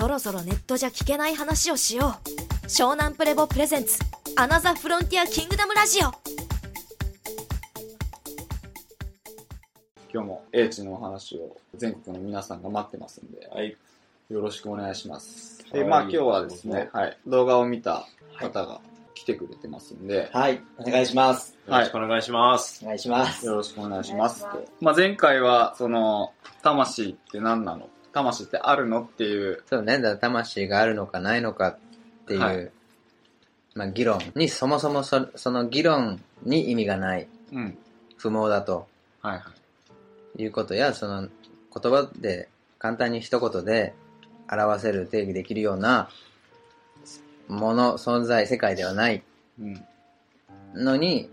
そろそろネットじゃ聞けない話をしよう湘南プレボプレゼンツアナザフロンティアキングダムラジオ今日も英知のお話を全国の皆さんが待ってますんで、はい。よろしくお願いします。はいで、まあ今日はですねはい、動画を見た方が来てくれてますんで、はい、お願いします。よろしくお願いします。お願いします。よろしくお願いしますと。まあ前回は、その、魂って何なの魂ってあるのっていう、そうね、だ魂があるのかないのかっていう、はいまあ議論に、そもそもそその議論に意味がない、うん。不毛だとはいはい。いうことや、その言葉で簡単に一言で表せる定義できるようなもの、存在、世界ではないうん。のに、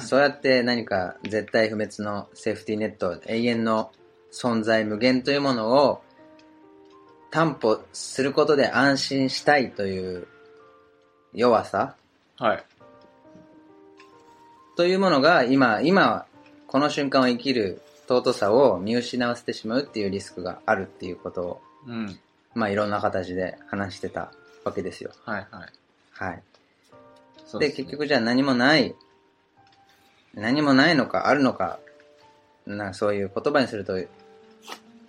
そうやって何か絶対不滅のセーフティーネット、永遠の存在、無限というものを担保することで安心したいという弱さはい。というものが今、今、この瞬間を生きる尊さを見失わせてしまうっていうリスクがあるっていうことを、うん。まあいろんな形で話してたわけですよ。はいはい。はい。そうで、結局じゃあ何もない、何もないのかあるのか、なそういう言葉にすると、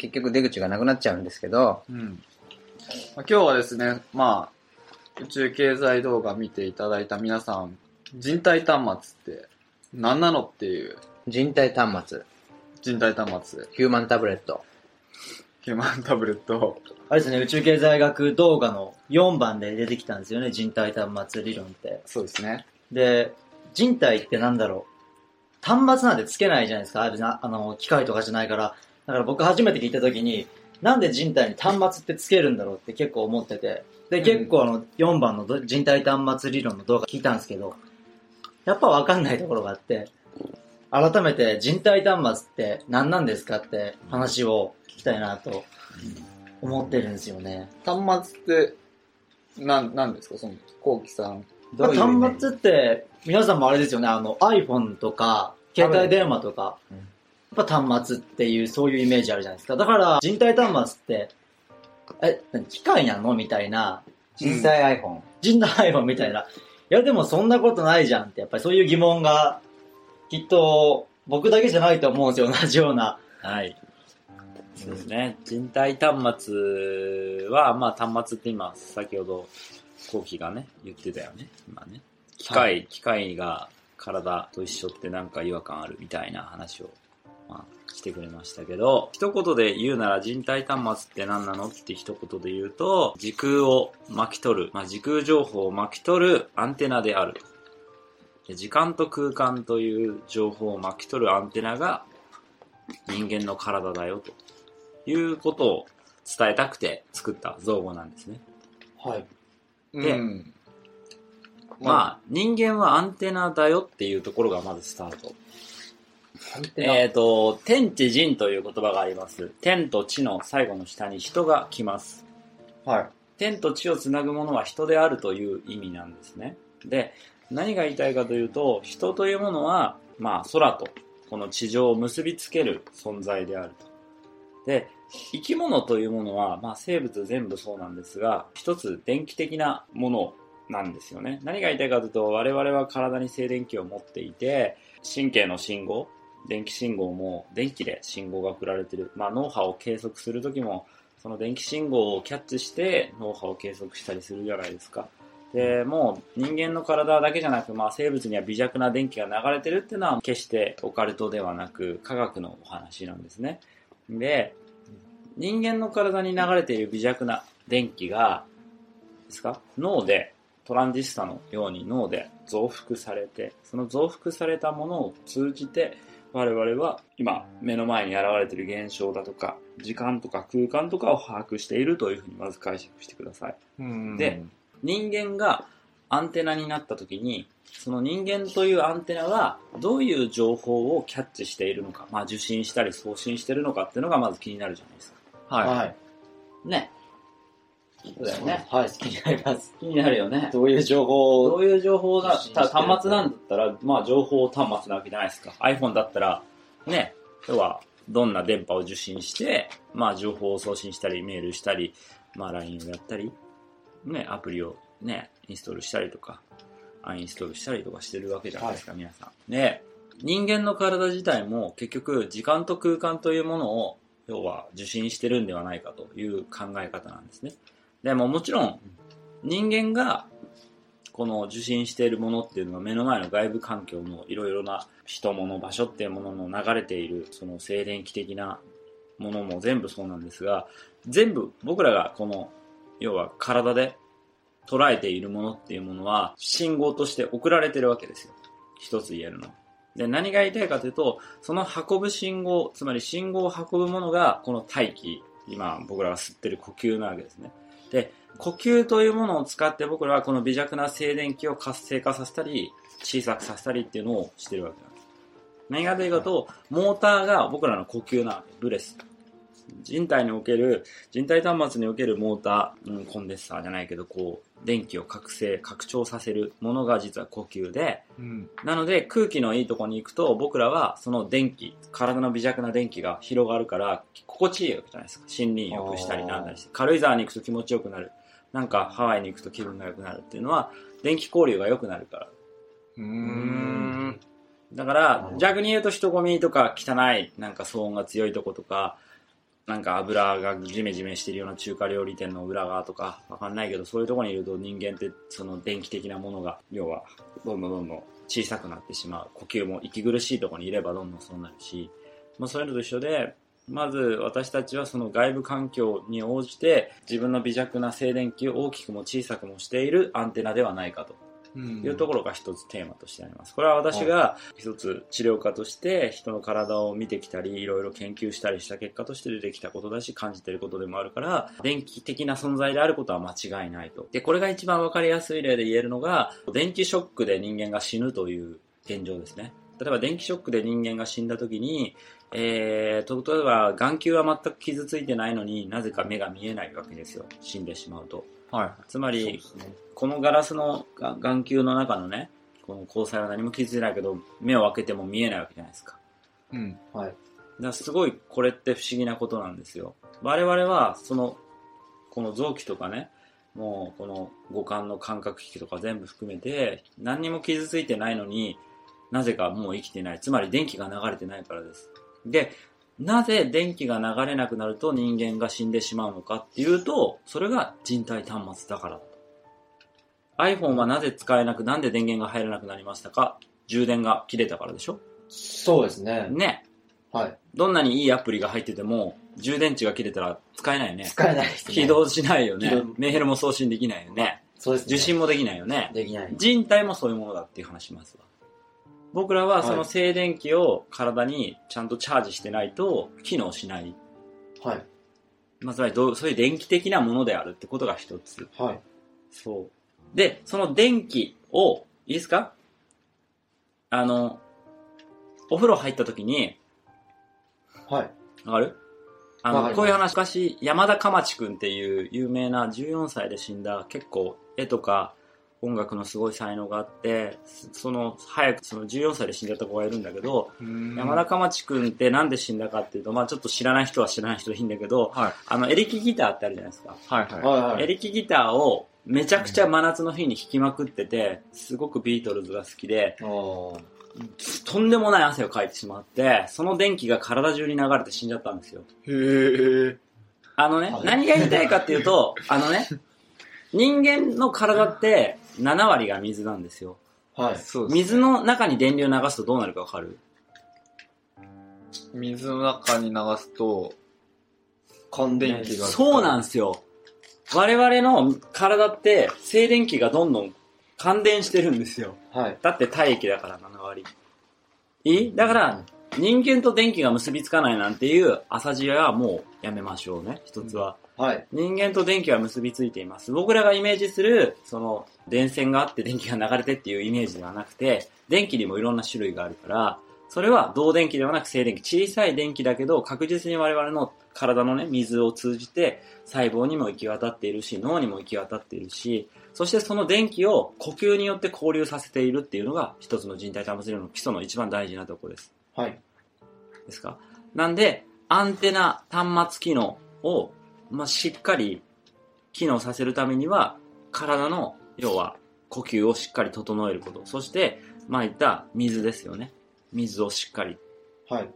結局出口がなくなっちゃうんですけど、うん。まあ今日はですね、まあ、宇宙経済動画見ていただいた皆さん、人体端末って何なのっていう人体端末、人体端末、ヒューマンタブレット。ヒューマンタブレット、あれですね、宇宙経済学動画の4番で出てきたんですよね、人体端末理論って。そうですね。で、人体ってなんだろう。端末なんてつけないじゃないですか、あれなあの、機械とかじゃないから。だから僕初めて聞いた時に、なんで人体に端末ってつけるんだろうって結構思ってて。で、うん結構あの、4番のど人体端末理論の動画聞いたんですけど、やっぱわかんないところがあって、改めて人体端末って何なんですかって話を聞きたいなと思ってるんですよね。端末って、なん、なんですか？その、コウキさん。どういう端末って、皆さんもあれですよね、あの iPhone とか、携帯電話とか、ぱ端末っていう、そういうイメージあるじゃないですか。だから、人体端末って、え、何？機械なの？みたいな、実際 iPhone。人体 iPhone みたいな。いや、でもそんなことないじゃんって、やっぱりそういう疑問が、きっと、僕だけじゃないと思うんですよ、同じような。はい。そうですね。人体端末は、まあ端末って今、先ほど、コウキがね、言ってたよね。今ね。機械、機械が体と一緒ってなんか違和感あるみたいな話を、まあ、してくれましたけど、一言で言うなら人体端末って何なのって一言で言うと、時空を巻き取る、まあ時空情報を巻き取るアンテナである。で時間と空間という情報を巻き取るアンテナが人間の体だよということを伝えたくて作った造語なんですね。はい。でうん。まあ、人間はアンテナだよっていうところがまずスタート。えっ、と、天地人という言葉があります。天と地の最後の下に人が来ます。はい。天と地をつなぐものは人であるという意味なんですね。で、何が言いたいかというと、人というものは、まあ、空とこの地上を結びつける存在であると。で、生き物というものは、まあ、生物全部そうなんですが、一つ電気的なものなんですよね。何が言いたいかというと、我々は体に静電気を持っていて、神経の信号、電気信号も電気で信号が送られてる。まあ、脳波を計測するときも、その電気信号をキャッチして脳波を計測したりするじゃないですか。で、もう人間の体だけじゃなく、まあ生物には微弱な電気が流れてるっていうのは決してオカルトではなく科学のお話なんですね。で、人間の体に流れている微弱な電気が、ですか？脳でトランジスタのように脳で増幅されて、その増幅されたものを通じて我々は今目の前に現れている現象だとか時間とか空間とかを把握しているというふうにまず解釈してください。うんで、人間がアンテナになった時にその人間というアンテナがどういう情報をキャッチしているのか、まあ受信したり送信しているのかっていうのがまず気になるじゃないですか。はい。はい。ね。そうだよね。はい、気になります。気になるよね。どういう情報？を、どういう情報だた端末なんだったら、まあ情報端末なわけじゃないですか。iPhone だったら、ね、要はどんな電波を受信して、まあ、情報を送信したり、メールしたり、まあ、LINE をやったり、ね、アプリをね、インストールしたりとか、アンインストールしたりとかしてるわけじゃないですか、皆さん。で、人間の体自体も結局、時間と空間というものを、要は受信してるんではないかという考え方なんですね。でももちろん、人間がこの受信しているものっていうのは目の前の外部環境のいろいろな人物場所っていうものの流れているその静電気的なものも全部そうなんですが全部僕らがこの要は体で捉えているものっていうものは信号として送られてるわけですよ。一つ言えるの。で何が言いたいかというとその運ぶ信号つまり信号を運ぶものがこの大気今僕らが吸ってる呼吸なわけですね。で呼吸というものを使って僕らはこの微弱な静電気を活性化させたり小さくさせたりっていうのをしてるわけなんです。何がというとモーターが僕らの呼吸なわけ。ブレス。人体における人体端末におけるモーター、うん、コンデンサーじゃないけどこう電気を覚醒拡張させるものが実は呼吸でうん。なので空気のいいところに行くと僕らはその電気体の微弱な電気が広がるから心地いいわけじゃないですか。森林浴したりなんだりして軽井沢に行くと気持ちよくなる。なんかハワイに行くと気分が良くなる。っていうのは電気交流が良くなるから。うーん。だから逆に言うと人混みとか汚いなんか騒音が強いとことかなんか油がジメジメしてるような中華料理店の裏側とかわかんないけどそういうとこにいると人間ってその電気的なものが要はどんどんどんどん小さくなってしまう。呼吸も息苦しいとこにいればどんどんそうなるし、まあ、そういうのと一緒でまず私たちはその外部環境に応じて自分の微弱な静電気を大きくも小さくもしているアンテナではないかと。いうところが一つテーマとしてあります。これは私が一つ治療家として人の体を見てきたり、いろいろ研究したりした結果として出てきたことだし、感じていることでもあるから、電気的な存在であることは間違いないと。で、これが一番わかりやすい例で言えるのが、電気ショックで人間が死ぬという現状ですね。例えば電気ショックで人間が死んだ時に、えー、と例えば眼球は全く傷ついてないのになぜか目が見えないわけですよ。死んでしまうと。はつまり、このガラスのが眼球の中のね、この交際は何も傷ついてないけど、目を開けても見えないわけじゃないですか。い。うん。はい。だからすごいこれって不思議なことなんですよ。我々は、その、この臓器とかね、もうこの五感の感覚器とか全部含めて、何にも傷ついてないのになぜかもう生きてない。つまり電気が流れてないからです。で、なぜ電気が流れなくなると人間が死んでしまうのかっていうと、それが人体端末だからだと。iPhone はなぜ使えなく、なんで電源が入らなくなりましたか？充電が切れたからでしょ？そうですね。ね。はい。どんなにいいアプリが入ってても、充電池が切れたら使えないよね。使えないですね。起動しないよね。メールも送信できないよね。そうですね。受信もできないよね。できない。人体もそういうものだっていう話しますわ。僕らはその静電気を体にちゃんとチャージしてないと機能しない。はい。まあ、つまりどうそういう電気的なものであるってことが一つ。はい。そう。で、その電気を、いいですか？あの、お風呂入った時に、はい。わかる？あの、こういう話、昔、山田かまちくんっていう有名な14歳で死んだ、結構絵とか音楽のすごい才能があって、そその、早く、その14歳で死んじゃった子がいるんだけど、山田かまちくんってなんで死んだかっていうと、まあちょっと知らない人は知らない人でいいんだけど、はい。あの、エレキギターってあるじゃないですか。はいはい。エレキギターをめちゃくちゃ真夏の日に弾きまくってて、すごくビートルズが好きで、とんでもない汗をかいてしまって、その電気が体中に流れて死んじゃったんですよ。へー。あのねはい、何が言いたいかっていうと、あのね、人間の体って7割が水なんですよ。はい。そうですね水の中に電流流すとどうなるかわかる？水の中に流すと、乾電気が。そうなんですよ。我々の体って静電気がどんどん感電してるんですよ。はい。だって体液だから7割。いい？だから、人間と電気が結びつかないなんていう朝知恵はもうやめましょうね。一つは。はい。人間と電気は結びついています。僕らがイメージする、その、電線があって電気が流れてっていうイメージではなくて、電気にもいろんな種類があるから、それは導電気ではなく静電気。小さい電気だけど、確実に我々の体のね、水を通じて、細胞にも行き渡っているし、脳にも行き渡っているし、そしてその電気を呼吸によって交流させているっていうのが、一つの人体端末理論の基礎の一番大事なところです。はい。ですか？なんで、アンテナ端末機能を、まあ、しっかり機能させるためには、体の、要は、呼吸をしっかり整えること。そして、まあ、いった水ですよね。水をしっかり。はい。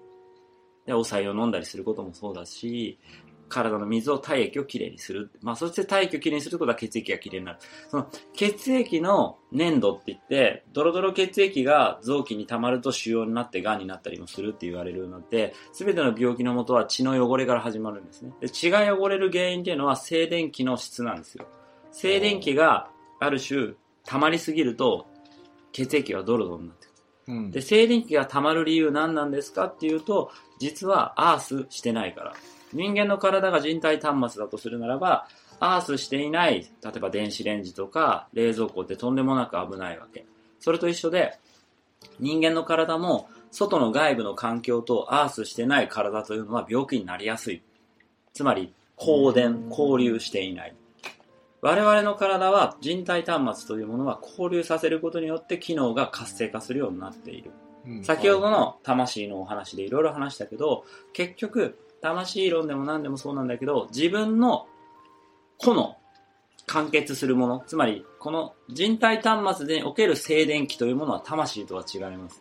で、お酒を飲んだりすることもそうだし、体の水を体液をきれいにする。まあ、そして体液をきれいにすることは血液がきれいになる。その血液の粘度って言って、ドロドロ血液が臓器に溜まると腫瘍になって癌になったりもするって言われるようになって、すべての病気のもとは血の汚れから始まるんですね。で血が汚れる原因っていうのは静電気の質なんですよ。静電気がある種溜まりすぎると血液がドロドロになってくる。うんで、静電気が溜まる理由何なんですかっていうと、実はアースしてないから。人間の体が人体端末だとするならば、アースしていない、例えば電子レンジとか冷蔵庫ってとんでもなく危ないわけ。それと一緒で、人間の体も外の外部の環境とアースしてない体というのは病気になりやすい。つまり、交電、交流していない。我々の体は人体端末というものは交流させることによって機能が活性化するようになっている。うん先ほどの魂のお話でいろいろ話したけど、結局、魂論でも何でもそうなんだけど、自分の個の完結するもの、つまり、この人体端末でおける静電気というものは魂とは違います。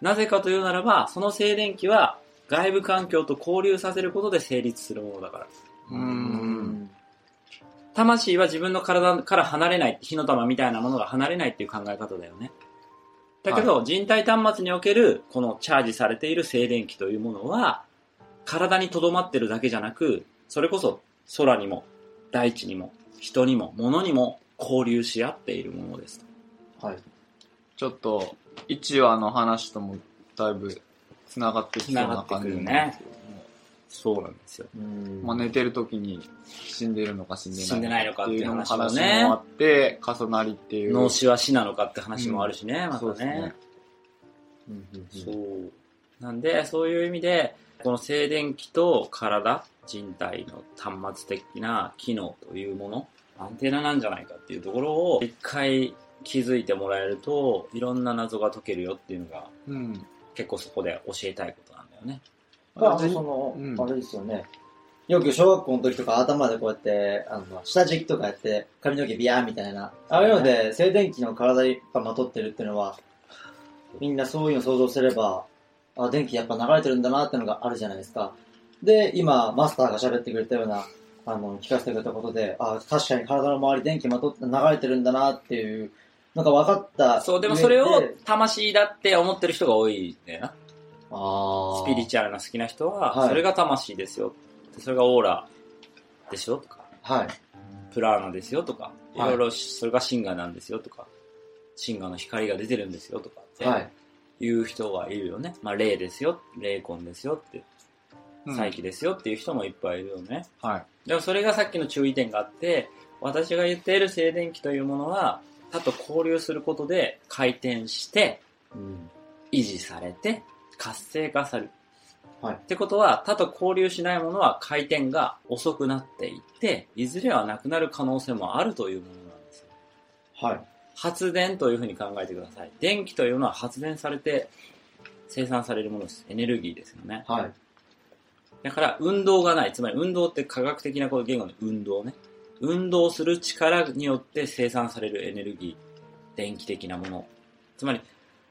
なぜかというならば、その静電気は外部環境と交流させることで成立するものだから。うん魂は自分の体から離れない、火の玉みたいなものが離れないっていう考え方だよね。だけど、人体端末における、このチャージされている静電気というものは、体に留まってるだけじゃなく、それこそ空にも、大地にも、人にも、物にも交流し合っているものですと。はい。ちょっと、1話の話ともだいぶ繋がってきそうな感じですけどもそうなんですよ。うんまあ、寝てる時に死んでるのか死んでないのかっていう話もねあって、重なりっていう。脳死は死なのかって話もあるしね、またねそうね。。うんうんうんそう。なんで、そういう意味で、この静電気と体、人体の端末的な機能というもの、アンテナなんじゃないかっていうところを、一回気づいてもらえると、いろんな謎が解けるよっていうのが、うん。結構そこで教えたいことなんだよね。まあ、その、うんあれですよね。よく小学校の時とか頭でこうやって、あの、下敷きとかやって、髪の毛ビヤーみたいな。ああいうので、静電気の体いっぱいまとってるっていうのは、みんなそういうの想像すれば、あ、電気やっぱ流れてるんだなってのがあるじゃないですか。で、今、マスターが喋ってくれたような、あの、聞かせてくれたことで、あ、確かに体の周り電気まとって流れてるんだなっていう、なんか分かった。そう、でもそれを魂だって思ってる人が多いんだよな。あスピリチュアルな好きな人は、はいそれが魂ですよ。それがオーラでしょとか。はい。プラーナですよとか、いはいろいろそれがシンガなんですよとか、シンガの光が出てるんですよとかってはい。いう人はいるよね。まあ、霊ですよ、霊魂ですよって、うん再起ですよっていう人もいっぱいいるよね。はい。でもそれがさっきの注意点があって、私が言っている静電気というものは、他と交流することで回転して、うん。維持されて、活性化される。はいってことは、他と交流しないものは回転が遅くなっていって、いずれはなくなる可能性もあるというものなんですよ。はい。発電というふうに考えてください。電気というのは発電されて生産されるものです。エネルギーですよね。はい。だから運動がない。つまり運動って科学的なこと言語の運動ね。運動する力によって生産されるエネルギー、電気的なもの。つまり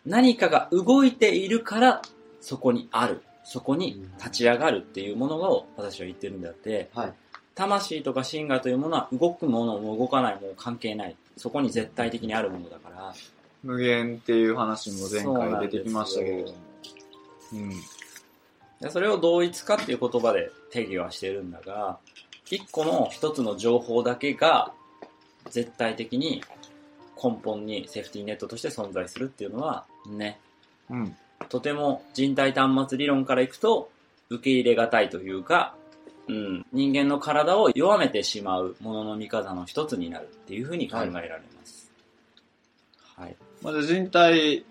何かが動いているからそこにある。そこに立ち上がるっていうものを私は言ってるんであって、はい。魂とかシンガーというものは動くものも動かないもの関係ない。そこに絶対的にあるものだから、無限っていう話も前回出てきましたけれども。うん。でそれを同一化っていう言葉で定義はしてるんだが、一個の一つの情報だけが絶対的に根本にセーフティーネットとして存在するっていうのはね、うん。とても人体端末理論からいくと受け入れがたいというか、うん、人間の体を弱めてしまうものの見方の一つになるっていうふうに考えられます。はい。まず人体っ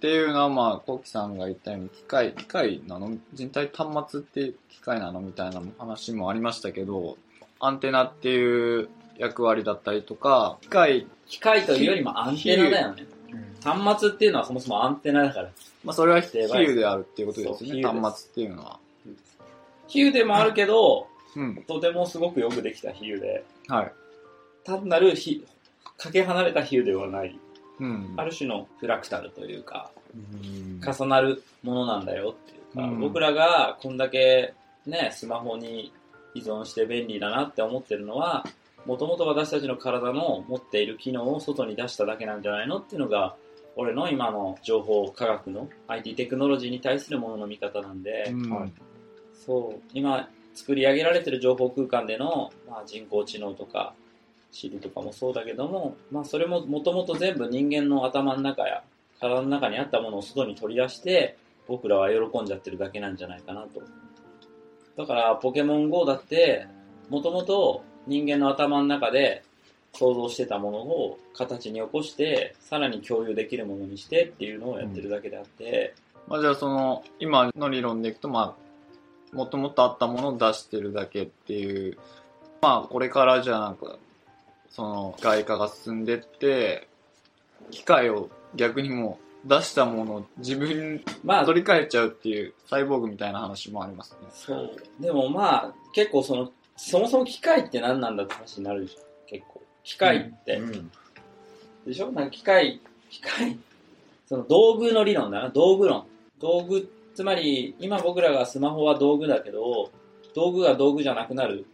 ていうのは、まあ、コウキさんが言ったように、機械、機械なの人体端末って機械なのみたいな話もありましたけど、アンテナっていう役割だったりとか、機械、機械というよりもアンテナだよね。端末っていうのはそもそもアンテナだから。まあ、それは比喩であるっていうことですよね、端末っていうのは。比喩でもあるけど、うん。とてもすごくよくできた比喩で、はい。単なる比かけ離れた比喩ではない、うん。ある種のフラクタルというか、うん重なるものなんだよっていうか、うん僕らがこんだけね、スマホに依存して便利だなって思ってるのは、もともと私たちの体の持っている機能を外に出しただけなんじゃないのっていうのが、俺の今の情報科学の IT テクノロジーに対するものの見方なんで、うんはいそう、今作り上げられてる情報空間での、まあ、人工知能とか、Siri とかもそうだけども、まあそれももともと全部人間の頭の中や体の中にあったものを外に取り出して、僕らは喜んじゃってるだけなんじゃないかなと。だから、ポケモン GO だって、もともと人間の頭の中で想像してたものを形に起こして、さらに共有できるものにしてっていうのをやってるだけであって、まあじゃあその、今の理論でいくと、まあ、もともとあったものを出してるだけっていう、まあこれからじゃあなんか、その、機械化が進んでって、機械を逆にもう出したものを自分にまあ、取り替えちゃうっていうサイボーグみたいな話もありますね。そう。でもまあ、結構その、そもそも機械って何なんだって話になるでしょ。結構。機械って。うん。でしょ？なんか機械、機械、その道具の理論だな。道具論。道具、つまり、今僕らがスマホは道具だけど、道具が道具じゃなくなる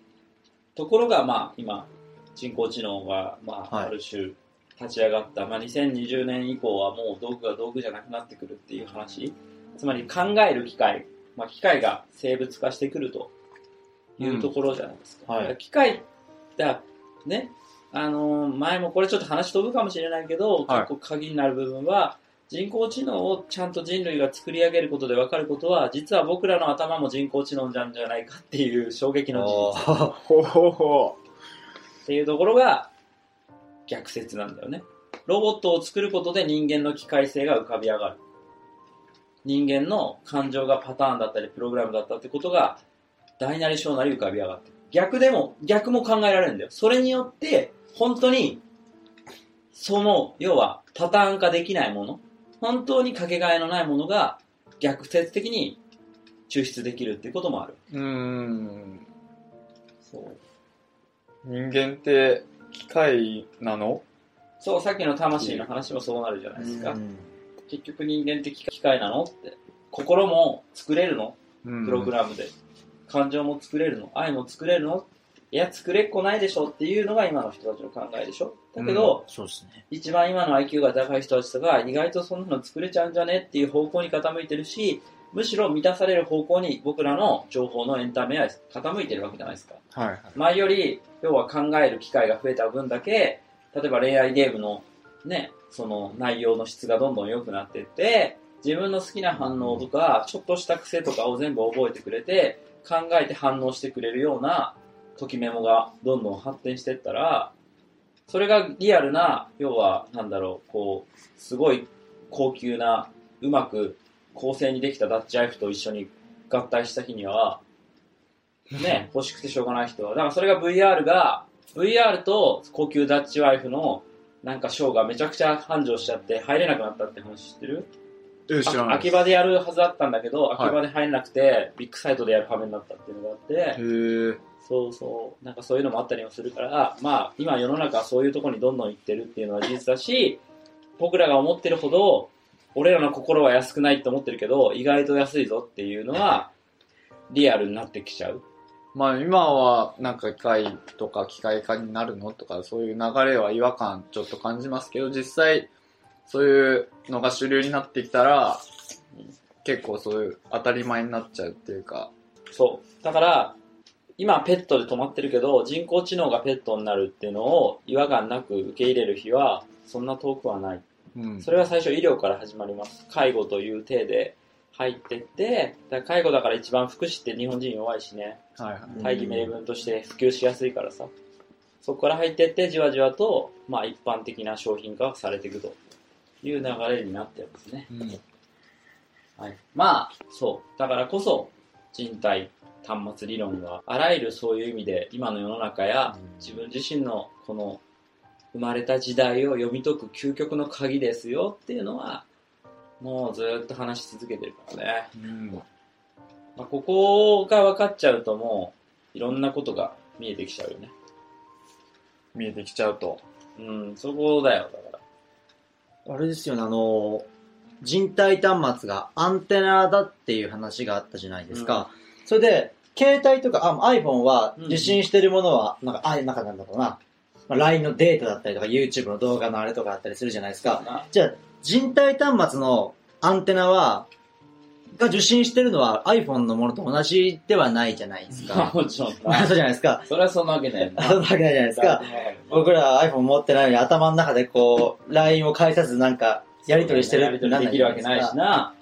ところが、まあ、今、人工知能が、まあ、はいある種、立ち上がった。まあ、2020年以降はもう道具が道具じゃなくなってくるっていう話。つまり考える機械。まあ、機械が生物化してくるというところじゃないですか。はいだから機械だ、ね、あのー前もこれちょっと話飛ぶかもしれないけど、はい結構鍵になる部分は、人工知能をちゃんと人類が作り上げることで分かることは、実は僕らの頭も人工知能なんじゃないかっていう衝撃の事実。っていうところが逆説なんだよね。ロボットを作ることで人間の機械性が浮かび上がる。人間の感情がパターンだったりプログラムだったってことが大なり小なり浮かび上がってる。逆でも、逆も考えられるんだよ。それによって、本当に、その、要はパターン化できないもの、本当にかけがえのないものが逆説的に抽出できるっていうこともある。うーん。そう。人間って機械なの？そう、さっきの魂の話もそうなるじゃないですか。結局人間って機械なのって。心も作れるの？うんプログラムで。感情も作れるの？愛も作れるの？いや、作れっこないでしょっていうのが今の人たちの考えでしょだけど、そうですね。一番今の IQ が高い人たちとか、意外とそんなの作れちゃうんじゃねっていう方向に傾いてるし、むしろ満たされる方向に僕らの情報のエンタメは傾いてるわけじゃないですか。はいはい。前より、要は考える機会が増えた分だけ、例えば恋愛ゲームのね、その内容の質がどんどん良くなっていって、自分の好きな反応とか、ちょっとした癖とかを全部覚えてくれて、考えて反応してくれるような、ときメモがどんどん発展していったら、それがリアルな、要は、なんだろう、こう、すごい高級な、うまく構成にできたダッチアイフと一緒に合体した日には、ね、欲しくてしょうがない人は。だからそれが VR が、VR と高級ダッチワイフのなんかショーがめちゃくちゃ繁盛しちゃって入れなくなったって話知ってる？え、知らあない秋葉でやるはずだったんだけど、い秋葉で入れなくて、ビッグサイトでやる羽目になったっていうのがあって、そうそう、なんかそういうのもあったりもするから、まあ今世の中はそういうところにどんどん行ってるっていうのは事実だし、僕らが思ってるほど、俺らの心は安くないって思ってるけど、意外と安いぞっていうのは、リアルになってきちゃう。まあ今はなんか機械とか機械化になるのとかそういう流れは違和感ちょっと感じますけど実際そういうのが主流になってきたら結構そういう当たり前になっちゃうっていうかそう。だから、今ペットで止まってるけど、人工知能がペットになるっていうのを違和感なく受け入れる日は、そんな遠くはない。うんそれは最初医療から始まります。介護という体で入ってって、だ介護だから一番福祉って日本人弱いしね、はいはい大義名分として普及しやすいからさ。そこから入ってって、じわじわと、まあ一般的な商品化されていくという流れになってますね。うんはい、まあ、そう。だからこそ、人体端末理論は、あらゆるそういう意味で、今の世の中や自分自身のこの生まれた時代を読み解く究極の鍵ですよっていうのは、もうずっと話し続けてるからね。うんまあ、ここが分かっちゃうともう、いろんなことが見えてきちゃうよね。見えてきちゃうと。うん、そこだよ、だから。あれですよね、あの、人体端末がアンテナだっていう話があったじゃないですか。それで、携帯とか、あ iPhone は受信してるものは、なんか、あ、なんかなんだろうな、まあ、LINE のデータだったりとか、YouTube の動画のあれとかあったりするじゃないですか。なじゃあ、人体端末のアンテナは、が受信してるのは iPhone のものと同じではないじゃないですか。もちろん そうな。じゃないですか。それはそんなわけない。そんなわけないじゃないですか。僕ら iPhone 持ってないのに頭の中でこう、LINE を返さずなんか、やり取りしてるやり取りできるわけないしな。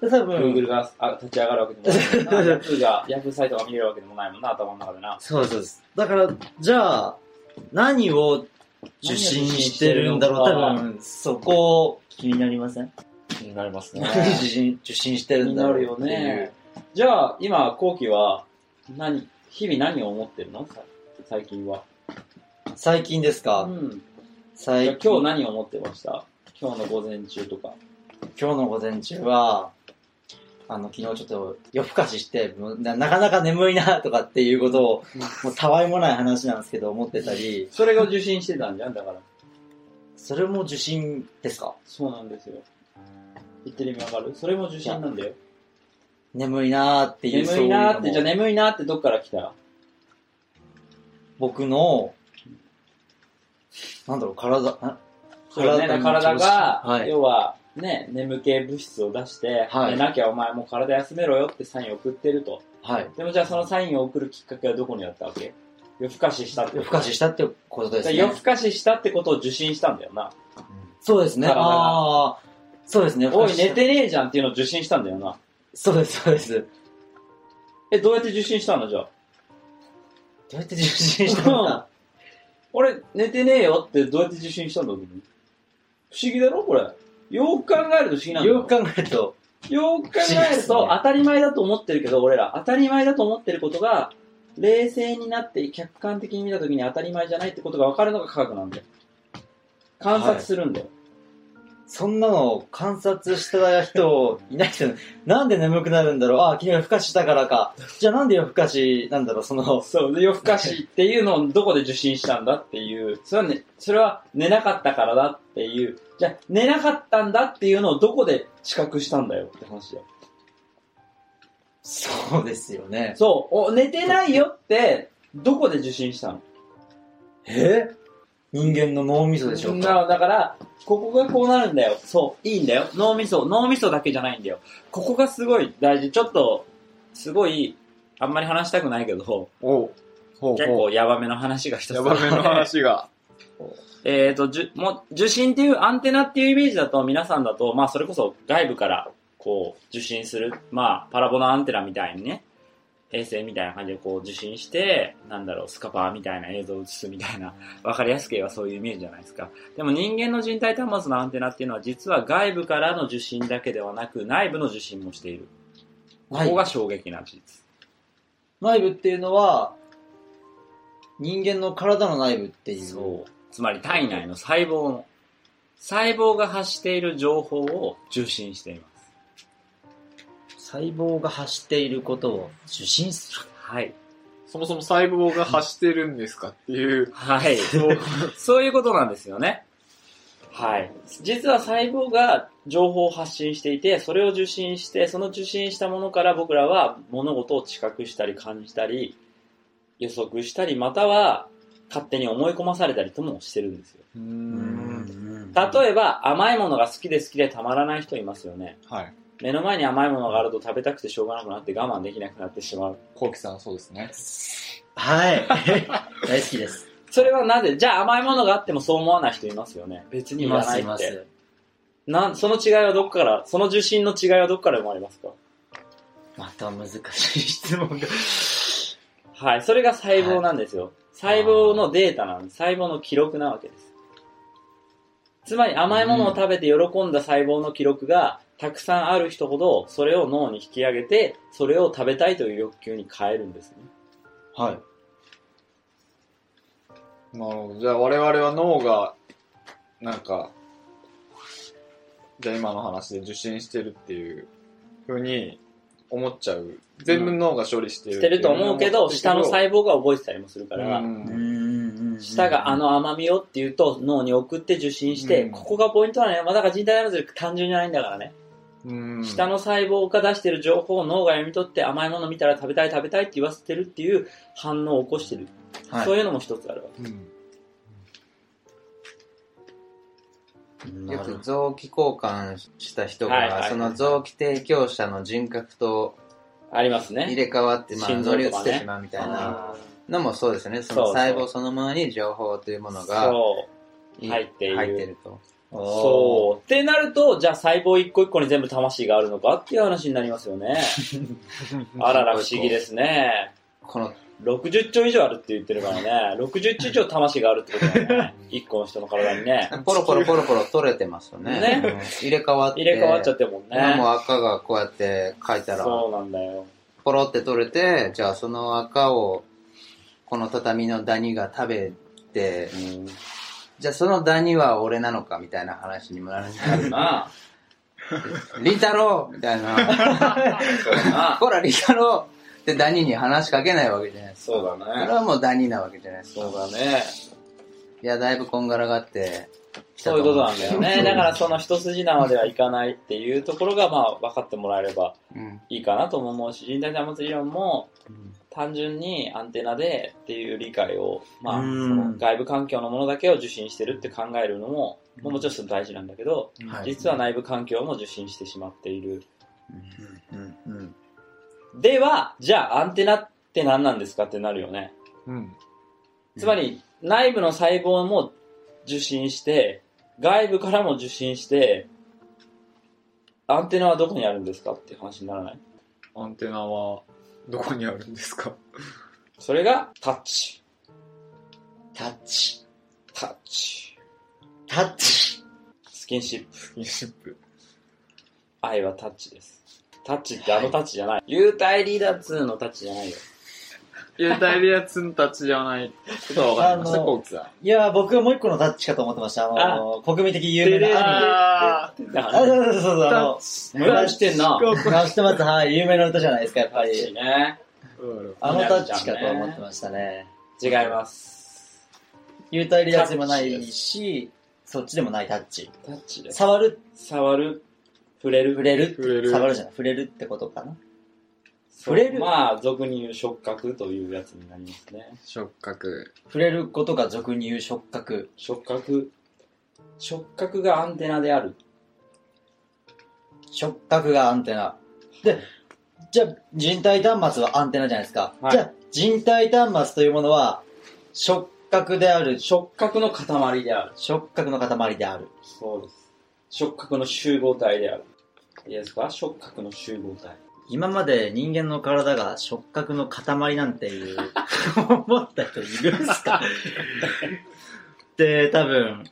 で多分、Google があ立ち上がるわけでもないしな。Yahoo が、Yahoo サイトが見れるわけでもないもんな、頭の中でな。そうですそうです。だから、じゃあ、何を受信してるんだろう多分、そこ気になりません？気になりますね。何受信受信して気るんだろうになるよね。じゃあ、今、後期は、何、日々何を思ってるの？さ最近は。最近ですうか、ん。じゃ最あ今日何を思ってました？今日の午前中とか。今日の午前中は、あの、昨日ちょっと夜更かしして、ななかなか眠いなとかっていうことを、もうたわいもない話なんですけど、思ってたり、それが受信してたんじゃんだから。それも受信ですか？そうなんですよ。言ってる意味わかる？それも受信なんだよ。眠いなーっていう。眠いなーって、じゃあ眠いなーってどっから来た？僕の、なんだろう、体、あそうね、の体が、はい。要は、ね、眠気物質を出して、はい寝なきゃお前もう体休めろよってサインを送ってると。はい。でもじゃあそのサインを送るきっかけはどこにあったわけ？夜更かししたって夜更かししたってことですね。夜更かししたってことを受信したんだよな。そうですね。ああ、そうですね。おい、寝ね。てねえじゃんっていうのを受信したんだよな。そうです、そうです。どえ、どうやって受信したのじゃあ？うやって受信したのか。俺、寝てねえよってどうやって受信したんだろう？不思議だろこれ。よく考えると不思議なんだよ。よく考えると、よく考えると当たり前だと思ってるけど、俺ら当たり前だと思ってることが、冷静になって客観的に見たときに当たり前じゃないってことが分かるのが科学なんだよ。観察するんだよ。そんなの観察した人いないですよね。なんで眠くなるんだろう？ああ、昨日夜更かししたからか。じゃあなんで夜更かしなんだろう？その、そう、で夜更かしっていうのをどこで受信したんだっていう、それはね、それは寝なかったからだっていう、じゃあ寝なかったんだっていうのをどこで知覚したんだよって話だよ。そうですよね。そう、お寝てないよって、どこで受信したの？え？人間の脳みそでしょうか？なだから、ここがこうなるんだよ。そう、いいんだよ。脳みそ、脳みそだけじゃないんだよ。ここがすごい大事。ちょっと、すごい、あんまり話したくないけど、おう結構ヤバめの話が一つやばめの話が。えっと、じゅもう受信っていうアンテナっていうイメージだと皆さんだと、まあそれこそ外部からこう受信する、まあパラボナアンテナみたいにね、衛星みたいな感じでこう受信して、なんだろう、スカパーみたいな映像を映すみたいな、わかりやすく言えばそういうイメージじゃないですか。でも人間の人体端末のアンテナっていうのは実は外部からの受信だけではなく内部の受信もしている。ここが衝撃な事実。内部っていうのは、人間の体の内部っていう。そう。つまり体内の細胞の、細胞が発している情報を受信しています。細胞が発していることを受信する。はい。そもそも細胞が発してるんですかっていう。はい。そう、そういうことなんですよね。はい。実は細胞が情報を発信していて、それを受信して、その受信したものから僕らは物事を知覚したり感じたり、予測したり、または勝手に思い込まされたりともしてるんですよ。例えば、甘いものが好きで好きでたまらない人いますよね。はい。目の前に甘いものがあると食べたくてしょうがなくなって我慢できなくなってしまう。コウキさんそうですね。はい。大好きです。それはなぜ？じゃあ甘いものがあってもそう思わない人いますよね。別にいらないって。。なん、その違いはどこから、その受信の違いはどこから生まれますか？また難しい質問が。はい。それが細胞なんですよ。細胞のデータなんです。細胞の記録なわけです。つまり甘いものを食べて喜んだ細胞の記録がたくさんある人ほど、それを脳に引き上げて、それを食べたいという欲求に変えるんですね。はい。なるほど。じゃあ我々は脳が、なんか、じゃあ今の話で受信してるっていう風に思っちゃう。全部脳が処理してる。してると思うけど、下の細胞胞が覚えてたりもするから、舌があの甘みをっていうと脳に送って受信して、うんここがポイントなのよ。まあ、だから人体断末単純じゃないんだからね。うん。下の細胞が出してる情報を脳が読み取って甘いもの見たら食べたい食べたいって言わせてるっていう反応を起こしてる。はいそういうのも一つあるわけ。うん。よく臓器交換した人が、はいはいはいその臓器提供者の人格とありますね。入れ替わって、まあ、心臓乗り移とかねってしまうみたいなあのもそうですね。その細胞そのものに情報というものーがそう。入っている入ってると。そう。ってなると、じゃあ細胞一個一個に全部魂があるのかっていう話になりますよね。あらら不思議ですね。この、60兆以上あるって言ってるからね。60兆以上魂があるってことだよね。一個の人の体にね。ポロポロポロポロ取れてますよね。ねうん入れ替わって。入れ替わっちゃってるもん今もね。赤がこうやって書いたら、そうなんだよ。ポロって取れて、じゃあその赤を、この畳のダニが食べて、うん。じゃあそのダニは俺なのかみたいな話にもなるんじゃないなあ。リ太郎みたいな。ほら、リ太郎ってダニに話しかけないわけじゃないですか。そうだそれね。はもうダニなわけじゃないですか。そうだね。いや、だいぶこんがらがってそういうことなんだよね。だからそその一筋縄ではいかないっていうところが、まあ、分かってもらえればうん。いいかなとも思うし、人体断末理論もうん単純にアンテナでっていう理解を、まあ、そうん。の外部環境のものだけを受信してるって考えるのも、ももちろん大事なんだけど、はい。実は内部環境も受信してしまっている。うん。うん。では、じゃあアンテナって何なんですかってなるよね。うん。つまり、内部の細胞も受信して、外部からも受信して、アンテナはどこにあるんですかっていう話にならない？アンテナは、どこにあるんですか？それがタッチ。タッチ。タッチ。タッチ。スキンシップ。スキンシップ。愛はタッチです。タッチってあのタッチじゃない。幽体離脱のタッチじゃないよ。幽体離脱たちじゃないことは分かりました、あのコウキさいや、僕はもう一個のタッチかと思ってました。あの、国民的有名なアニメ。あ、そうそうそうそう、あの、無知ってんな。知ってます、はい、有名な歌じゃないですか、やっぱり。ね。ん。あのタッチかと思ってましたね。違います。幽体離脱でもないし、そっちでもないタッチ。タッチです。触る、触る、触れる。触れる触れる触るじゃない、触れるってことかな。触れるまあ、俗に言う触覚というやつになりますね。触覚。触れることが俗に言う触覚。触覚。触覚がアンテナである。触覚がアンテナ。で、じゃあ人体端末はアンテナじゃないですか。はいじゃあ人体端末というものは触覚である、触覚の塊である。触覚の塊である。そうです。触覚の集合体である。いいですか？触覚の集合体。今まで人間の体が触覚の塊なんていう 思った人いるんですか？で、多分、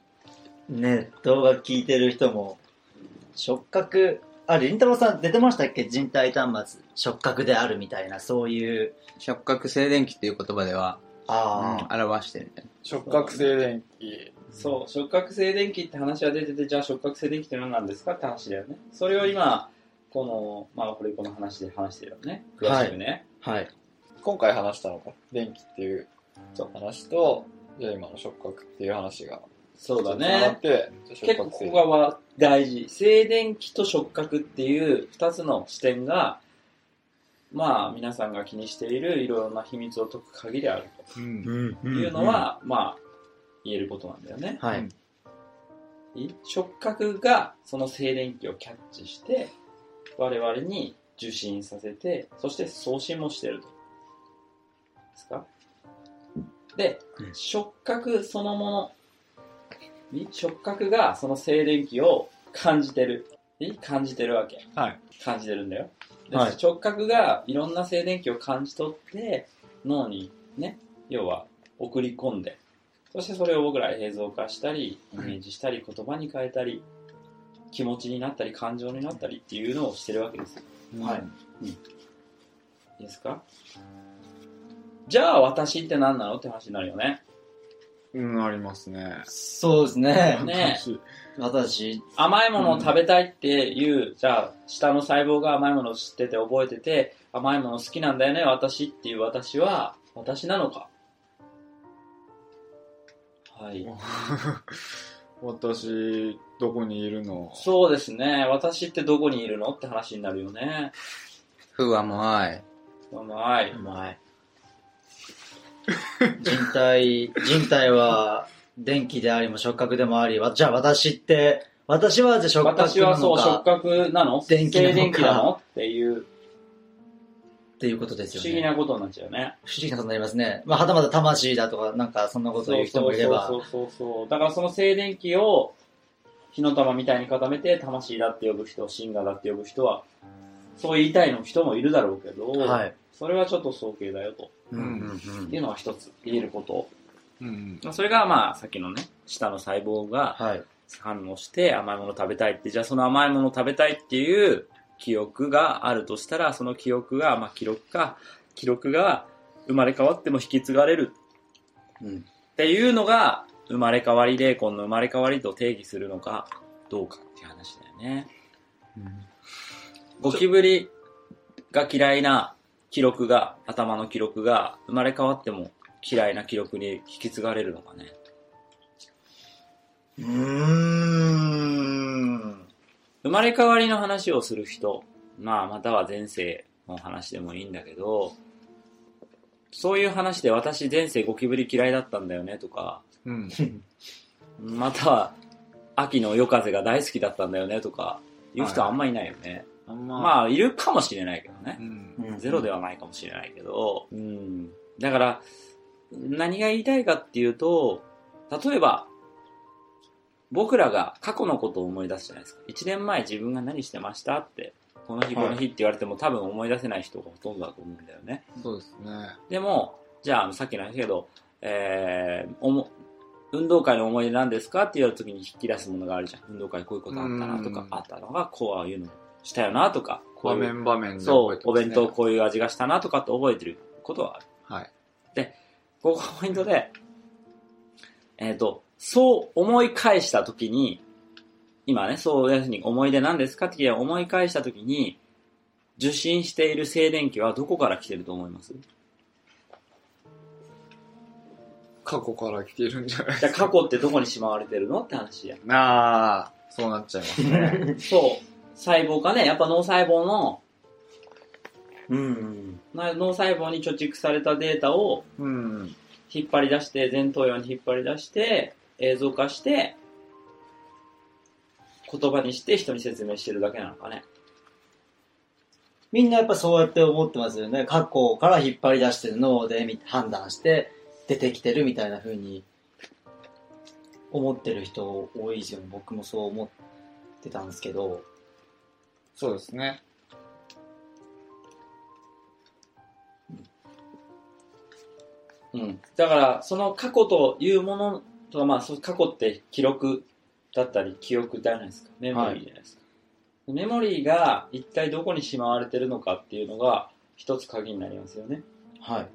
ね、動画聞いてる人も、触覚、あ、りんたろーさん出てましたっけ？人体端末、触覚であるみたいな、そういう、触覚静電気っていう言葉では、ああ、うん表してるね。触覚静電気。そう、触覚静電気って話は出てて、じゃあ触覚静電気って何なんですか？って話だよね。それを今、この、まあ、これこの話で話してるよね。詳しくね。はい。今回話したのが、電気っていうそう話と、じゃあ今の触覚っていう話が、そうだね。結構ここがは大事。静電気と触覚っていう二つの視点が、まあ、皆さんが気にしているいろいろな秘密を解く鍵である気。うん。というのは、まあ、言えることなんだよね。はい触覚がその静電気をキャッチして、我々に受信させて、そして送信もしてると。ですか？で、うん触覚そのもの、触覚がその静電気を感じてる。感じてるわけ。はい。感じてるんだよ。ではい触覚がいろんな静電気を感じ取って、脳にね、要は送り込んで、そしてそれを僕ら映像化したり、イメージしたり、言葉に変えたり、気持ちになったり、感情になったりっていうのをしてるわけですよ。はい。いいですか？じゃあ私って何なの？って話になるよね。うん、ありますね。そうですね。ね私、甘いものを食べたいっていう、じゃあ、下の細胞が甘いものを知ってて覚えてて、甘いもの好きなんだよね、私っていう私は、私なのか。はい。私、どこにいるの？そうですね。私ってどこにいるの？って話になるよね。ふわもあい。甘い。うまい。人体、人体は電気でありも触覚でもあり、わじゃあ私って、私はじゃあ触覚な私はそう、の触か覚なの？電気なのか？静電気なの？っていう、っていうことです不よね。思議なことになっちゃうよね。不思議なことになりますね。まあ、はたまた魂だとか、なんかそんなことを言う人もいれば。そうそうそうそう。だからその静電気を火の玉みたいに固めて魂だって呼ぶ人、シンガーだって呼ぶ人は、そう言いたいの人もいるだろうけど、はい。それはちょっと早計だよと。う。うんうんっていうのが一つ言えること。うん。まあそれがまあさっきのね、下の細胞がはい。反応して甘いもの食べたいって、じゃあその甘いもの食べたいっていう記憶があるとしたら、その記憶が、まあ記録か、記録が生まれ変わっても引き継がれるうん。っていうのが、生まれ変わり霊魂の生まれ変わりと定義するのかどうかっていう話だよね。ゴキブリが嫌いな記録が、頭の記録が生まれ変わっても嫌いな記録に引き継がれるのかね。うーん。生まれ変わりの話をする人、まあまたは前世の話でもいいんだけど、そういう話で私前世ゴキブリ嫌いだったんだよねとか、うん。または秋の夜風が大好きだったんだよねとか、いう人はあんまいないよね。あんままあいるかもしれないけどねう。ん。うんゼロではないかもしれないけど、うん。だから、何が言いたいかっていうと、例えば、僕らが過去のことを思い出すじゃないですか。1年前自分が何してましたって、この日この日って言われても多分思い出せない人がほとんどだと思うんだよね。そうですね。でも、じゃあさっきの話だけど、えー、おも運動会の思い出何ですかって言われた時に引き出すものがあるじゃん。運動会こういうことあったなとかう、んあったのが、こういうのしたよなとか、こう場いう面場面でそう、お弁当こういう味がしたなとかって覚えてることはある。はい。ここがポイントで、えっ、と、そう思い返したときに、今ね、そういうふうに思い出なんですかって思い返したときに、受信している静電気はどこから来てると思います？過去から来てるんじゃない？じゃあ過去ってどこにしまわれてるの？って話や。ああ、そうなっちゃいますね。そう。細胞かね、やっぱ脳細胞の、うん。な脳細胞に貯蓄されたデータをうん。引っ張り出して、前頭葉に引っ張り出して、映像化して、言葉にして人に説明してるだけなのかね。みんなやっぱそうやって思ってますよね。過去から引っ張り出してる脳でみ判断して出てきてるみたいな風に思ってる人多いですよね。僕もそう思ってたんですけど。そうですね。うん。だから、その過去というものとか、まあ、その過去って記録だったり、記憶じゃないですか。メモリーじゃないですか。メモリーが一体どこにしまわれてるのかっていうのが、一つ鍵になりますよね。はい。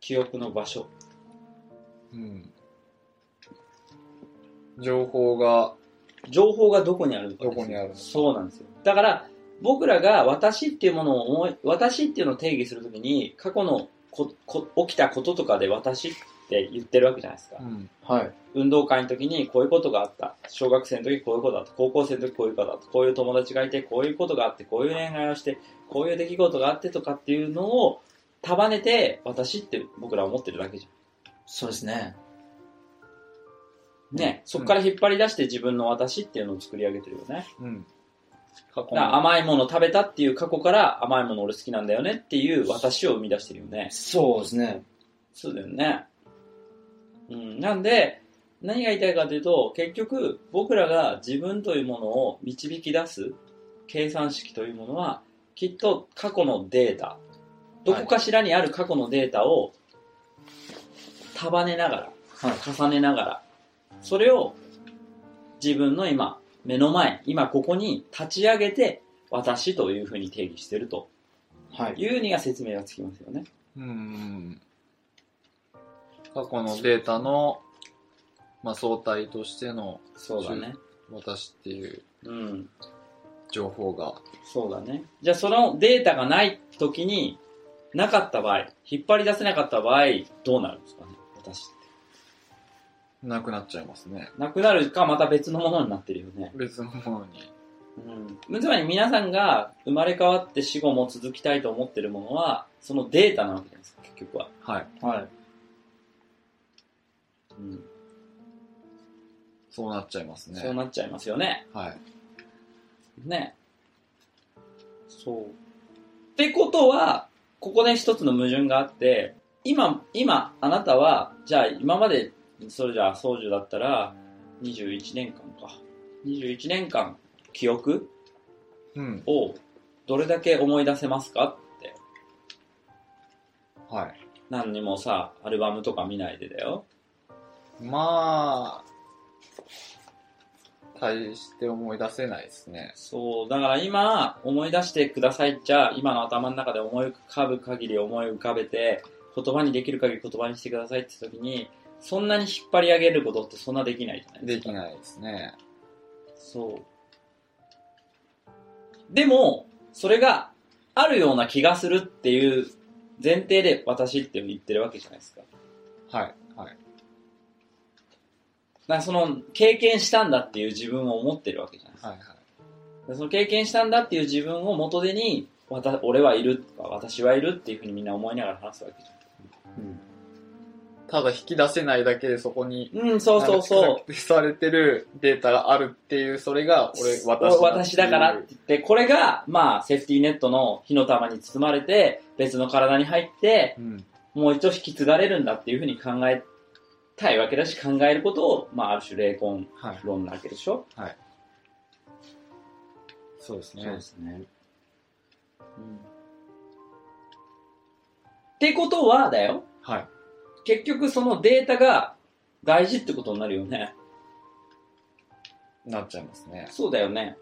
記憶の場所。うん。情報が、情報がどこにあるのかどこにあるそうなんですよ。だから、僕らが私っていうものを思い、私っていうのを定義するときに、過去のここ起きたこととかで私って言ってるわけじゃないですか。うん。はい。運動会の時にこういうことがあった。小学生の時こういうことだった。高校生の時こういうことだった。こういう友達がいて、こういうことがあって、こういう恋愛をして、こういう出来事があってとかっていうのを束ねて、私って僕らは思ってるだけじそうですね。ゃん。ね、そこから引っ張り出して自分の私っていうのを作り上げてるよね。うん。甘いもの食べたっていう過去から甘いもの俺好きなんだよねっていう私を生み出してるよね。そうですね。そうだよね。うん。なんで、何が言いたいかというと、結局、僕らが自分というものを導き出す計算式というものは、きっと過去のデータ、どこかしらにある過去のデータを束ねながら、はい。重ねながら、それを自分の今、目の前、今ここに立ち上げて、私というふうに定義してるとはい。いうにが説明がつきますよね。うん。過去のデータの、まあ、相対としてのそうだね。私っていううん。情報が。そうだね。じゃあそのデータがない時に、なかった場合、引っ張り出せなかった場合、どうなるんですかね？私って。なくなっちゃいますね。なくなるか、また別のものになってるよね。別のものに。うん。つまり皆さんが生まれ変わって死後も続きたいと思ってるものは、そのデータなわけじゃないですか、結局は。はい。はい。うん。そうなっちゃいますね。そうなっちゃいますよね。はい。ね。そう。ってことは、ここで一つの矛盾があって、今、今、あなたは、じゃあ今まで、それじゃあ、宗樹だったら、21年間か。21年間、記憶うん。をどれだけ思い出せますか？って。はい。何にもさ、アルバムとか見ないでだよ。まあ、大して思い出せないですね。そう、だから今、思い出してくださいじゃあ、今の頭の中で思い浮かぶ限り思い浮かべて、言葉にできる限り言葉にしてくださいって時に、そんなに引っ張り上げることってそんなできないじゃないでか。ですきないですね。そう。でも、それがあるような気がするっていう前提で私って言ってるわけじゃないですか。はい。はい。だからその経験したんだっていう自分を思ってるわけじゃないですか。はい。はい。でその経験したんだっていう自分を元手に、わた俺はいるとか、私はいるっていうふうにみんな思いながら話すわけじただ引き出せないだけでそこに、ゃん。うん、そうそうそう。う。されてるデータがあるっていう、それが俺、私私だからって言って、これが、まあ、セーフティーネットの火の玉に包まれて、別の体に入って、うん。もう一度引き継がれるんだっていうふうに考えたいわけだし、考えることを、まあ、ある種霊魂はい。論なわけでしょ？そうですね。すね。うん。ってことは、だよ。はい。結局そのデータが大事ってことになるよね。なっちゃいますね。そうだよね。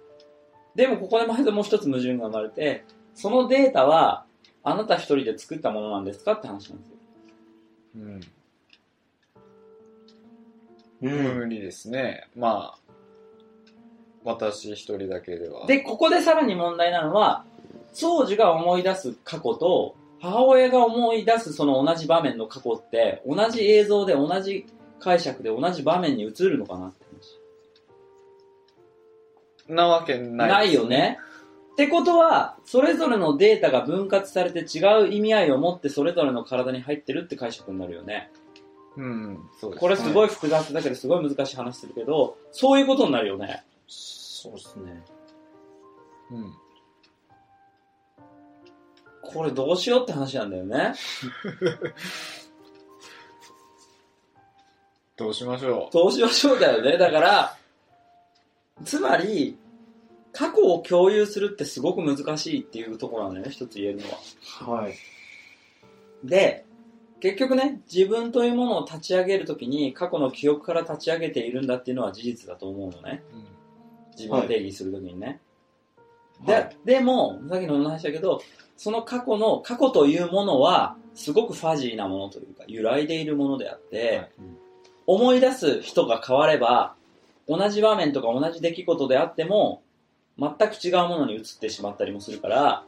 でもここでまずもう一つ矛盾が生まれて、そのデータはあなた一人で作ったものなんですかって話なんですよ。うん。うん。無理ですね。まあ、私一人だけでは。で、ここでさらに問題なのは、長寿が思い出す過去と、母親が思い出すその同じ場面の過去って、同じ映像で同じ解釈で同じ場面に映るのかなって話。なわけない、ないよ。ね。ってことは、それぞれのデータが分割されて違う意味合いを持ってそれぞれの体に入ってるって解釈になるよね。うん、そうです、これすごい複雑だけど、すごい難しい話するけど、そういうことになるよね。そうですね。うん。これどうしようって話なんだよね。どうしましょどうしましょうだよね。だから、つまり、過去を共有するってすごく難しいっていうところなんだよね、一つ言えるのは。はい。で、結局ね、自分というものを立ち上げるときに、過去の記憶から立ち上げているんだっていうのは事実だと思うのね。う。うん自分を定義するときにね。はいで、でも、さっきの話だけど、その過去の、過去というものは、すごくファジーなものというか、揺らいでいるものであって、はい思い出す人が変われば、同じ場面とか同じ出来事であっても、全く違うものに移ってしまったりもするから、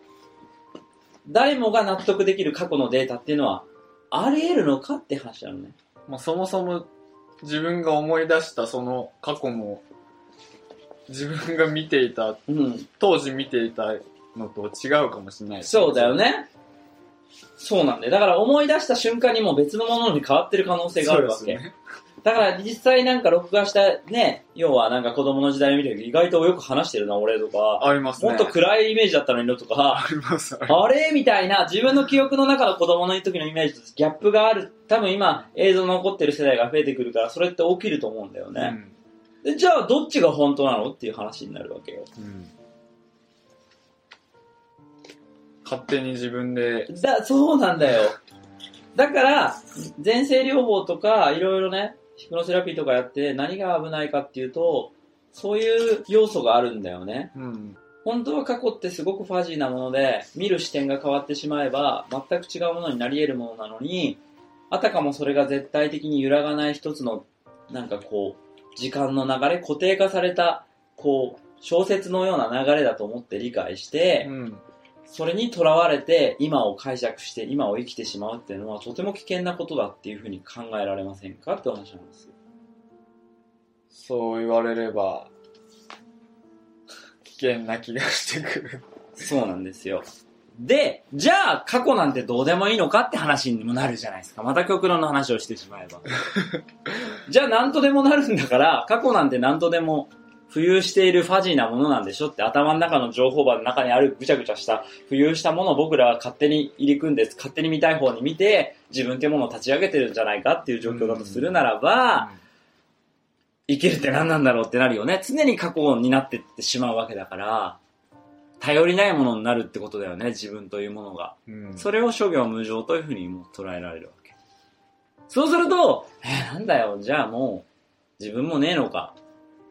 誰もが納得できる過去のデータっていうのは、あり得るのかって話なのね。まあ、そもそも自分が思い出したその過去も自分が見ていたうん。当時見ていたのと違うかもしれないそうだよね。そうなんだよ。だから思い出した瞬間にもう別のものに変わってる可能性があるわけ。ねだから実際なんか録画したね、要はなんか子供の時代を見てるけど意外とよく話してるな、俺とか。ありますねもっと暗いイメージだったのにのとか、ありますあれみたいな自分の記憶の中の子供の時のイメージとギャップがある。多分今映像残ってる世代が増えてくるからそれって起きると思うんだよすね。でじゃあどっちが本当なのっていう話になるわけよ。うんうん勝手に自分でだ、そうなんだよ。だから、前世療法とか、いろいろね、ヒプノセラピーとかやって、何が危ないかっていうと、そういう要素があるんだよね。うん本当は過去ってすごくファジーなもので、見る視点が変わってしまえば、全く違うものになり得るものなのに、あたかもそれが絶対的に揺らがない一つの、なんかこう、時間の流れ、固定化された、こう、小説のような流れだと思って理解して、うん。それにとらわれて今を解釈して今を生きてしまうっていうのはとても危険なことだっていうふうに考えられませんかってお話なんですよ。そう言われれば、危険な気がしてくる。そうなんですよ。で、じゃあ過去なんてどうでもいいのかって話にもなるじゃないですか。また極論の話をしてしまえば。じゃあ何とでもなるんだから、過去なんて何とでも浮遊しているファジーなものなんでしょって頭の中の情報場の中にあるぐちゃぐちゃした浮遊したものを僕らは勝手に入り組んで勝手に見たい方に見て自分っていうものを立ち上げてるんじゃないかっていう状況だとするならば、生きるって何なんだろうってなるよね。常に過去になってってしまうわけだから、頼りないものになるってことだよね、自分というものが。うん。それを諸行無常というふうにも捉えられるわけ。そうすると、えーなんだよ、じゃあもう、自分もねえのか、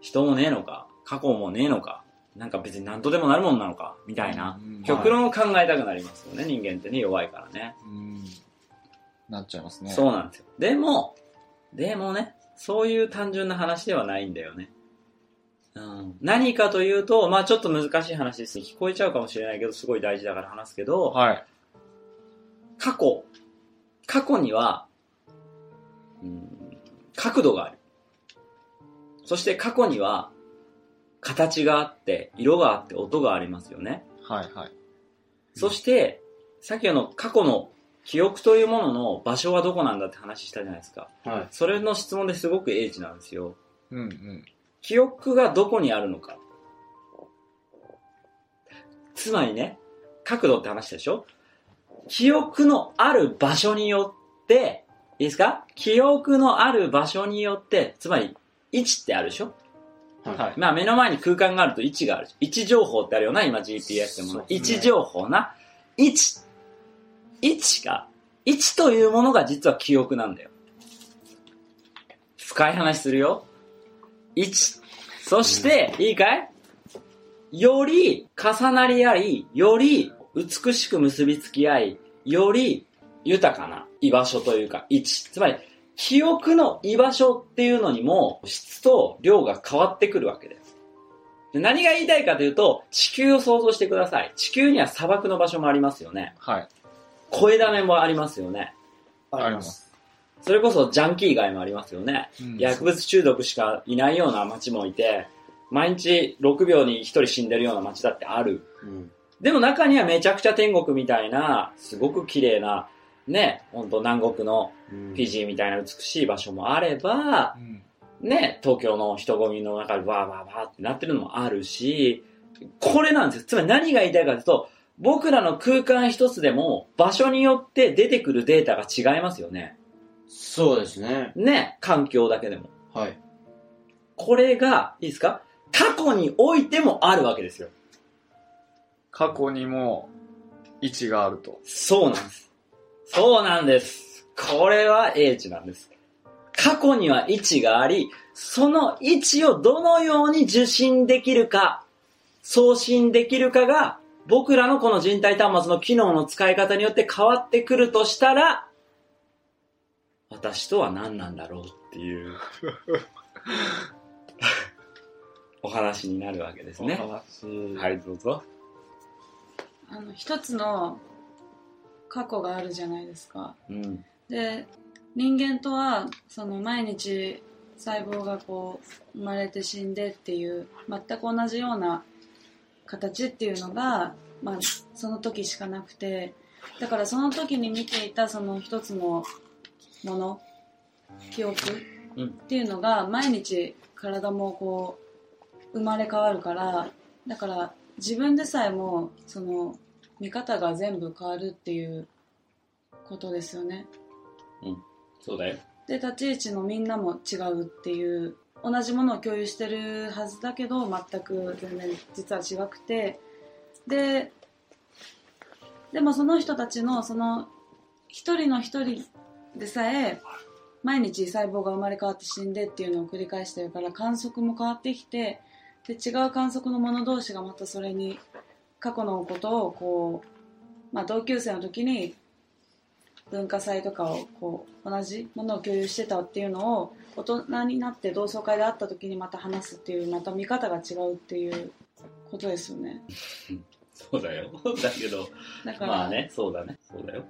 人もねえのか、過去もねえのか、なんか別に何とでもなるもんなのか、みたいな、うん極論を考えたくなりますよね、人間ってね、弱いからね。うん。なっちゃいますね。そうなんですよ。でも、でもね、そういう単純な話ではないんだよね。うん、何かというと、まあちょっと難しい話ですね。聞こえちゃうかもしれないけど、すごい大事だから話すけど、はい。過去、過去には、うん、角度がある。そして過去には、形があって、色があって、音がありますよね。はいはい。そして、さっきの過去の記憶というものの場所はどこなんだって話したじゃないですか。はい。それの質問ですごく英知なんですよ。うんうん。記憶がどこにあるのか。つまりね、角度って話でしょ？記憶のある場所によって、いいですか？記憶のある場所によって、つまり位置ってあるでしょ？はい。まあ目の前に空間があると位置がある。位置情報ってあるよな、今 GPS でも、ね位置情報な。位置。位置が、位置というものが実は記憶なんだよ。深い話するよ。位置。そして、いいかい？より重なり合い、より美しく結びつき合い、より豊かな居場所というか位置。つまり、記憶の居場所っていうのにも質と量が変わってくるわけです。で何が言いたいかというと、地球を想像してください。地球には砂漠の場所もありますよね。はい。声だめもありますよね。あります。それこそジャンキー街もありますよね。うん薬物中毒しかいないような街もいて、毎日6秒に1人死んでるような街だってある。うん。でも中にはめちゃくちゃ天国みたいな、すごく綺麗な、ね、ほんと南国のフィジーみたいな美しい場所もあれば、うん。ね、東京の人混みの中でバーバーバーってなってるのもあるし、これなんですよ。つまり何が言いたいかというと、僕らの空間一つでも場所によって出てくるデータが違いますよね。そうですね。ね、環境だけでも。はい。これが、いいですか？過去においてもあるわけですよ。過去にも位置があると。そうなんです。そうなんです。これは英知なんです。過去には位置があり、その位置をどのように受信できるか、送信できるかが、僕らのこの人体端末の機能の使い方によって変わってくるとしたら、私とは何なんだろうっていう、お話になるわけですね。お話。はい、どうぞ。あの一つの過去があるじゃないですかうん。で人間とはその毎日細胞がこう生まれて死んでっていう全く同じような形っていうのが、まあ、その時しかなくてだからその時に見ていたその一つのもの記憶うんっていうのが毎日体もこう生まれ変わるからだから自分でさえもその見方が全部変わるっていうことですよね。そうだよ。で立ち位置のみんなも違うっていう同じものを共有してるはずだけど全く全然実は違くて。ででもその人たちのその一人の一人でさえ毎日細胞が生まれ変わって死んでっていうのを繰り返してるから観測も変わってきてで違う観測の者同士がまたそれに過去のことをこう、まあ、同級生の時に文化祭とかをこう同じものを共有してたっていうのを大人になって同窓会で会った時にまた話すっていうまた見方が違うっていうことですよねそうだよ。だけど、だから,、まあね、そうだね。そうだよ。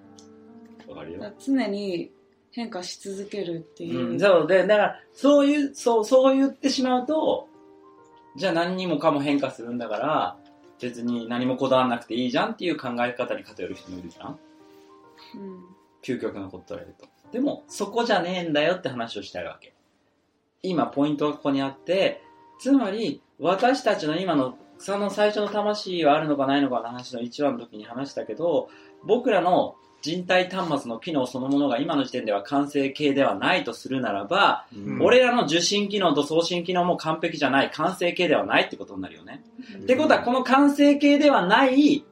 わかるよ。常に変化し続けるっていう、うん、そうで、だから、そういう、そう、そう言ってしまうと、じゃあ何にもかも変化するんだから、別に何もこだわらなくていいじゃんっていう考え方に偏る人もいるじゃんうん究極のことを言うと。でも、そこじゃねえんだよって話をしたいわけ。今、ポイントがここにあって、つまり、私たちの今の、草の最初の魂はあるのかないのかの話の1話の時に話したけど、僕らの人体端末の機能そのものが今の時点では完成形ではないとするならば、うん俺らの受信機能と送信機能も完璧じゃない、完成形ではないってことになるよね。ってことは、この完成形ではない、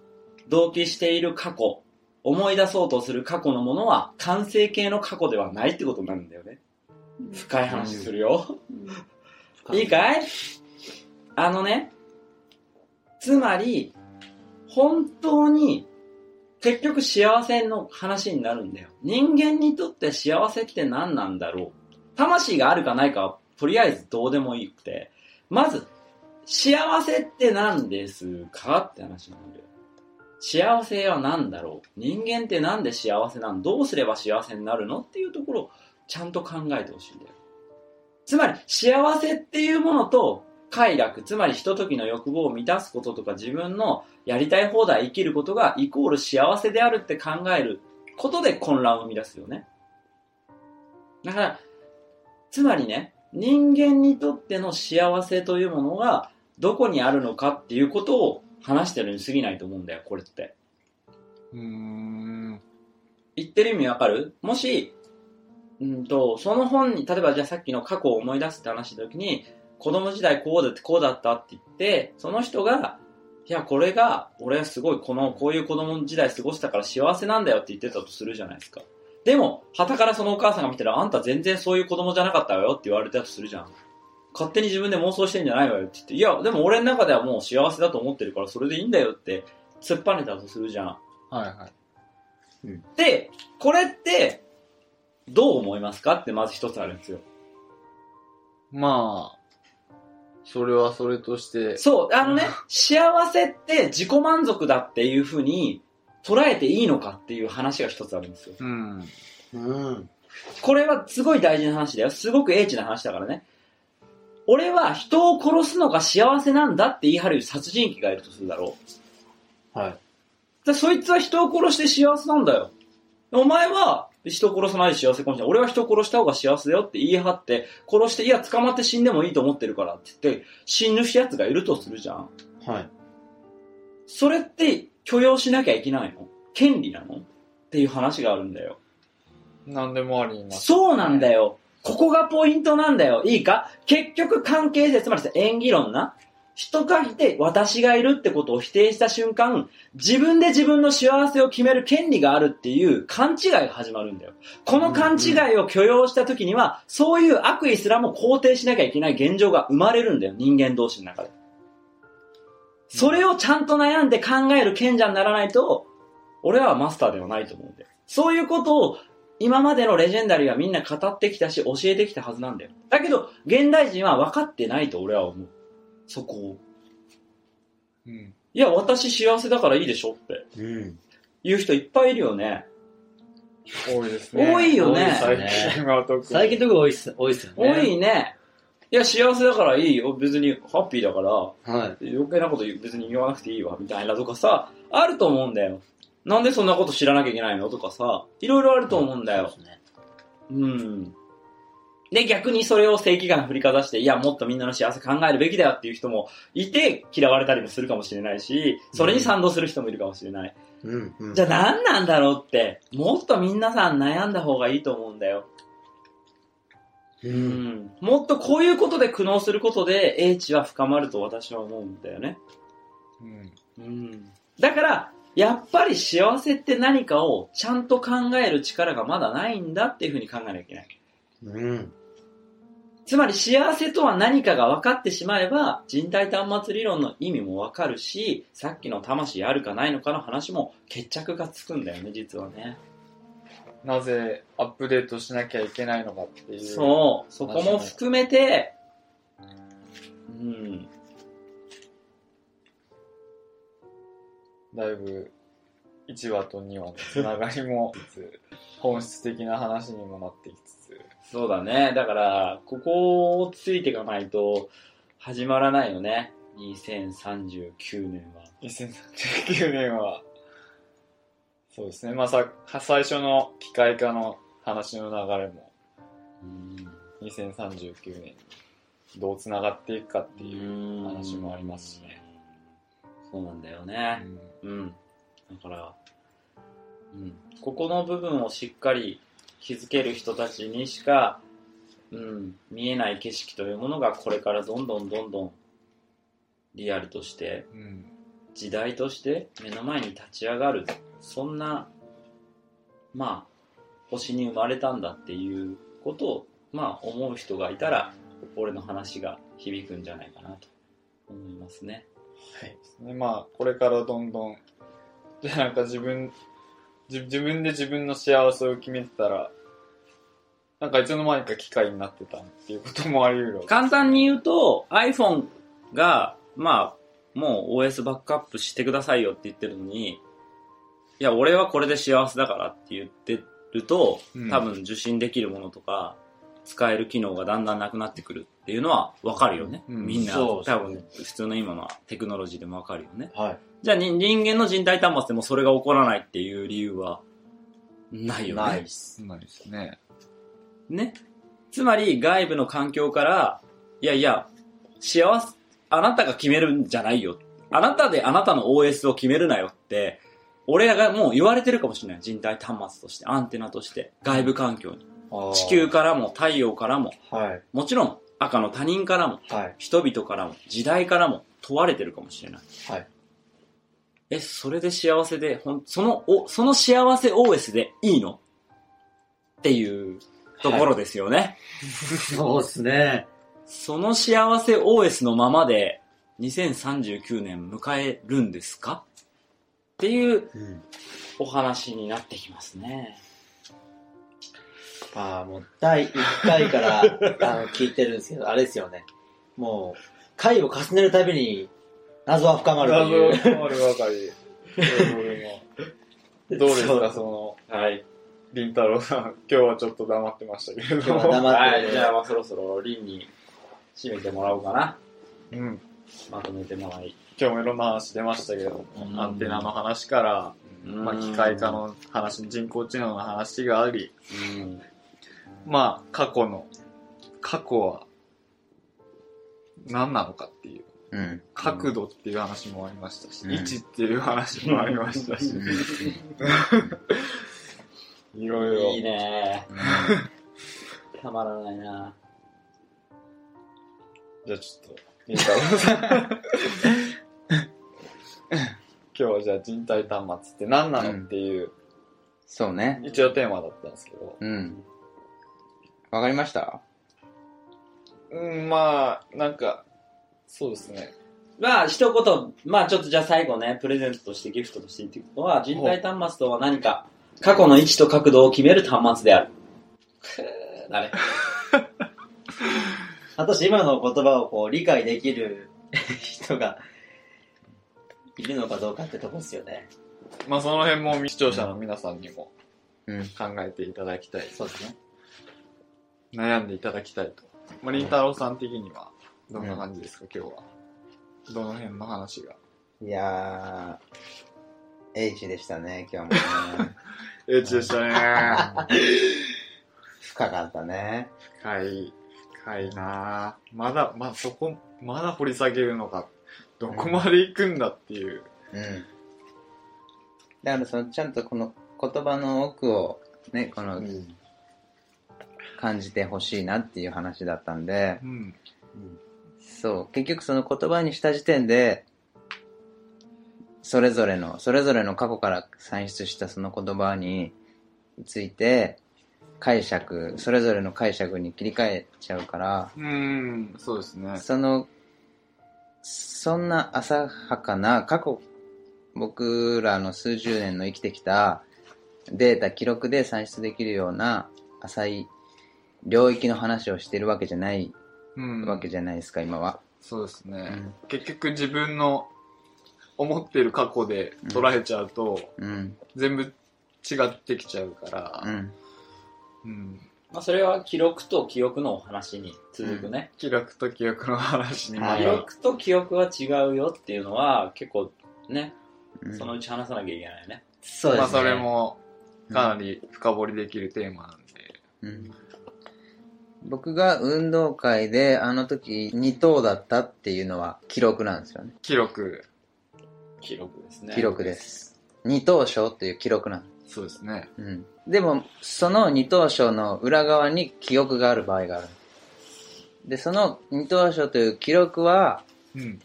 同期している過去、思い出そうとする過去のものは、完成形の過去ではないってことになるんだよね。深い話するよ。うんいいかい？あのね、つまり、本当に、結局幸せの話になるんだよ。人間にとって幸せって何なんだろう魂があるかないかは、とりあえずどうでもいいくて、まず、幸せって何ですかって話になんだよ。幸せは何だろう人間ってなんで幸せなのどうすれば幸せになるの？っていうところをちゃんと考えてほしいんだよ。つまり、幸せっていうものと、快楽、つまりひとときの欲望を満たすこととか自分のやりたい放題生きることがイコール幸せであるって考えることで混乱を生み出すよね。だから、つまりね、人間にとっての幸せというものがどこにあるのかっていうことを話してるに過ぎないと思うんだよ、これって。うーん。言ってる意味わかる？もし、うんと、その本に、例えばじゃあさっきの過去を思い出すって話した時に、子供時代こうだってこうだったって言って、その人が、いや、これが、俺はすごいこの、こういう子供時代過ごしたから幸せなんだよって言ってたとするじゃないですか。でも、旗からそのお母さんが見たら、あんた全然そういう子供じゃなかったわよって言われたとするじゃん。勝手に自分で妄想してんじゃないわよって言って、いや、でも俺の中ではもう幸せだと思ってるからそれでいいんだよって突っぱねたとするじゃん。はいはい。で、これって、どう思いますかってまず一つあるんですよ。まあ、それはそれとして、そう、あのね、幸せって自己満足だっていうふうに捉えていいのかっていう話が一つあるんですよ。うん。うん。これはすごい大事な話だよ。すごく英知な話だからね。俺は人を殺すのが幸せなんだって言い張る殺人鬼がいるとするだろう。はい。でそいつは人を殺して幸せなんだよ。お前は人を殺さないで幸せかもしれない。俺は人を殺した方が幸せだよって言い張って、殺して、いや、捕まって死んでもいいと思ってるからって言って、死ぬやつがいるとするじゃん。はい。それって許容しなきゃいけないの？権利なの？っていう話があるんだよ。何でもあります。そうなんだよ。ここがポイントなんだよ。いいか？結局関係性、つまりさ演技論な。人がいて私がいるってことを否定した瞬間、自分で自分の幸せを決める権利があるっていう勘違いが始まるんだよ。この勘違いを許容した時には、そういう悪意すらも肯定しなきゃいけない現状が生まれるんだよ。人間同士の中で。それをちゃんと悩んで考える賢者にならないと、俺はマスターではないと思うんだよ。そういうことを今までのレジェンダリーはみんな語ってきたし教えてきたはずなんだよ。だけど、現代人は分かってないと俺は思う。そこを。うん。いや、私幸せだからいいでしょってうん。言う人いっぱいいるよね。多いですね。多いよね最近は特に。最近特に多いっす、多いっすよね。多いね。いや、幸せだからいいよ。別にハッピーだから、はい。余計なこと別に言わなくていいわ、みたいなとかさ、あると思うんだよ。なんでそんなこと知らなきゃいけないの？とかさ、いろいろあると思うんだよ。そうですね。うん。で、逆にそれを正義感振りかざして、いや、もっとみんなの幸せ考えるべきだよっていう人もいて、嫌われたりもするかもしれないし、それに賛同する人もいるかもしれない。うん。うん。じゃあ何なんだろうって、もっと皆さん悩んだ方がいいと思うんだよ。う。うんん。もっとこういうことで苦悩することで、英知は深まると私は思うんだよね。うん。うん。だから、やっぱり幸せって何かをちゃんと考える力がまだないんだっていうふうに考えなきゃいけない。うん。つまり幸せとは何かが分かってしまえば人体端末理論の意味も分かるしさっきの魂あるかないのかの話も決着がつくんだよね実はね。なぜアップデートしなきゃいけないのかっていう。そう、そこも含めて、うん、だいぶ1話と2話のつながりも 本質的な話にもなってきそうだね。だから、ここをついていかないと始まらないよね。2039年は。2039年は、そうですね。まあさ、最初の機械化の話の流れも、うん2039年にどう繋がっていくかっていう話もありますしね。そうなんだよね。うん。だから、うん。ここの部分をしっかり気づける人たちにしか、うん、見えない景色というものがこれからどんどんどんどんリアルとして、うん。時代として目の前に立ち上がる。そんな、まあ、星に生まれたんだっていうことを、まあ、思う人がいたら、俺の話が響くんじゃないかなと思いますね。はい。ね、まあ、これからどんどん、なんか自分、自自分で自分の幸せを決めてたら、なんかいつの間にか機械になってたっていうこともあり得る簡単に言うと iPhone がまあもう OS バックアップしてくださいよって言ってるのにいや俺はこれで幸せだからって言ってるとうん。多分受信できるものとか使える機能がだんだんなくなってくるっていうのはわかるよね、うんみんな多分普通の今のテクノロジーでもわかるよねはい。じゃあに人間の人体端末でもそれが起こらないっていう理由はないよねないっす。ないですね。ね。つまり外部の環境から、いやいや、幸せ、あなたが決めるんじゃないよ。あなたであなたの OS を決めるなよって、俺らがもう言われてるかもしれない。人体端末として、アンテナとして、外部環境に。地球からも太陽からも、はい。もちろん赤の他人からも、はい。人々からも、時代からも問われてるかもしれない。はい。え、それで幸せで、ほん、その、お、その幸せ OS でいいの？っていうところですよね。そうっすね。その幸せ OS のままで2039年迎えるんですか？っていううん。お話になってきますね。まあ、もう、第1回から、あの、聞いてるんですけど、あれですよね。もう、回を重ねるたびに、謎は深まるという。謎あるばかり。俺 もどうですか、その、はい。りんたろうさん。今日はちょっと黙ってましたけれど今日はも。黙って、はい、じゃあまあそろそろリンに締めてもらおうかな。うん。まとめてもらい。今日もいろんな話出ましたけれども、うんアンテナの話から、まあ、機械化の話、人工知能の話があり、うん。まあ、過去の、過去は、何なのかっていう、うん。角度っていう話もありましたし、うん位置っていう話もありましたし、いろいろ。いいねたまらないなじゃあちょっと、りんたろうさん。今日はじゃあ人体端末って何なのっていう、そうね。一応テーマだったんですけど、うん。わかりました？うん、まあ、なんか、そうですね。まあ、一言、まあちょっとじゃあ最後ね、プレゼントとしてギフトとして言っていくのは、人体端末とは何か、過去の位置と角度を決める端末である。あれ私今の言葉をこう理解できる人がいるのかどうかってとこですよね。まあその辺も視聴者の皆さんにもうん。考えていただきたい。そうですね。悩んでいただきたいと。まあ、りんたろうさん的には、どんな感じですか、今日は。どの辺の話が。いやー、H でしたね、今日もね。エッチでしたね。深かったね。深い、深いなぁまだ、まあそこ、まだ掘り下げるのか。どこまで行くんだっていう。うん。だからその、ちゃんとこの言葉の奥をね、この、感じてほしいなっていう話だったんで、うん。そう、結局その言葉にした時点で、それぞれの、それぞれの過去から算出したその言葉について、解釈、それぞれの解釈に切り替えちゃうから、うん、そうですね。その、そんな浅はかな過去、僕らの数十年の生きてきたデータ、記録で算出できるような浅い領域の話をしてるわけじゃないうん。わけじゃないですか、今は。そうですね、うん結局自分の思ってる過去で捉えちゃうと、うん。全部違ってきちゃうからう、ん。うん。まあ、それは記録と記憶のお話に続くね。記録と記憶の話にま記た、録と記憶は違うよっていうのは結構ね、うんそのうち話さなきゃいけないね。そうですね。まあそれもかなり深掘りできるテーマなんで、うん僕が運動会であの時2等だったっていうのは記録なんですよね。記録、記録ですね。記録です。二等賞っていう記録なんです。そうですね。うん。でも、その二等賞の裏側に記憶がある場合がある。で、その二等賞という記録は、うん。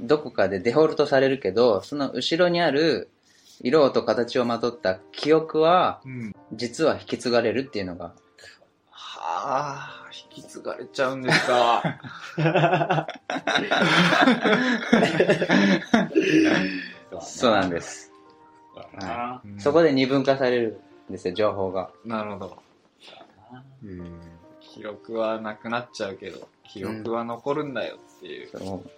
どこかでデフォルトされるけど、その後ろにある色と形をまとった記憶は、うん。実は引き継がれるっていうのが、はあ、引き継がれちゃうんですか。そうなんです。そうだな。うんそこで二分化されるんですよ、情報が。なるほど。うん。記録はなくなっちゃうけど、記録は残るんだよっていう。そう。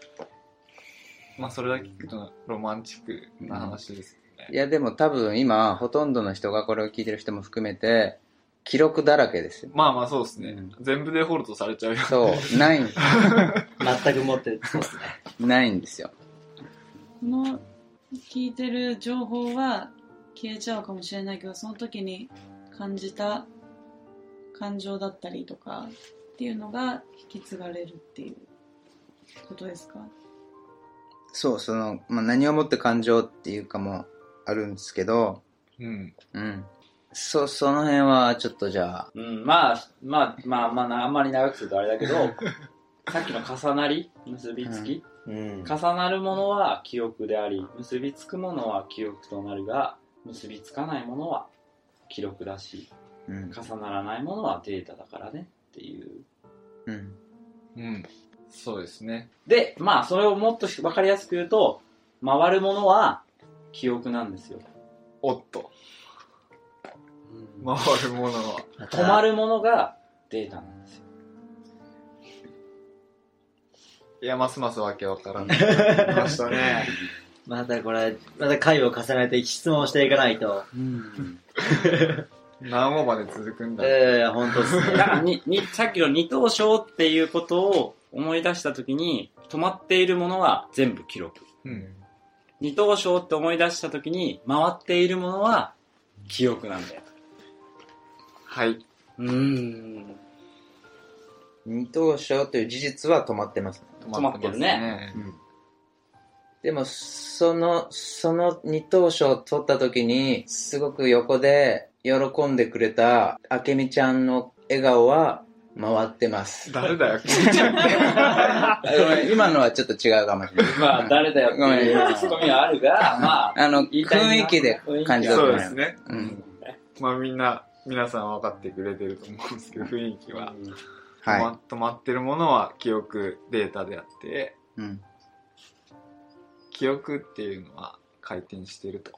まあそれだけ聞くとロマンチックな話ですよね。いや、でも多分今、ほとんどの人がこれを聞いてる人も含めて、記録だらけですよ。まあまあそうですね。うん全部デフォルトされちゃうよ。そう、ない、全く持って、そうですね。ないんですよ。この聞いてる情報は消えちゃうかもしれないけどその時に感じた感情だったりとかっていうのが引き継がれるっていうことですか？そう、その、まあ、何をもって感情っていうかもあるんですけど、うん。うん。そ、その辺はちょっとじゃあ、うん、まあ、まあ、まあ、まあな、あんまり長くするとあれだけど、さっきの重なり、結びつき、うん。重なるものは記憶であり、結びつくものは記憶となるが、結びつかないものは記録だし、うん。重ならないものはデータだからねっていう。うん。うん。そうですね。で、まあ、それをもっと分かりやすく言うと、回るものは記憶なんですよ。おっと。回るものは。止まるものがデータなんですよ。いや、ますますわけわからなくなりましたね。またこれ、また回を重ねて質問していかないと。何話まで続くんだええ本当っすだね。からにに、さっきの二等賞っていうことを思い出したときに、止まっているものは全部記録。うん。二等賞って思い出したときに、回っているものは記憶なんだよ。はい。うーん。二等賞という事実は止まってます。止まってるね。でも、その、その二等賞を取った時に、すごく横で喜んでくれた、あけみちゃんの笑顔は回ってます。誰だよ、聞いちゃん今のはちょっと違うかもしれない。まあ、誰だよってごめんいうツッコミはあるが、まあ、あの、雰囲気で感じた。そうですね。うん。まあみんな、皆さん分かってくれてると思うんですけど、雰囲気は。止はま止まってるものは記憶データであって、い。うん。記憶っていうのは回転してると。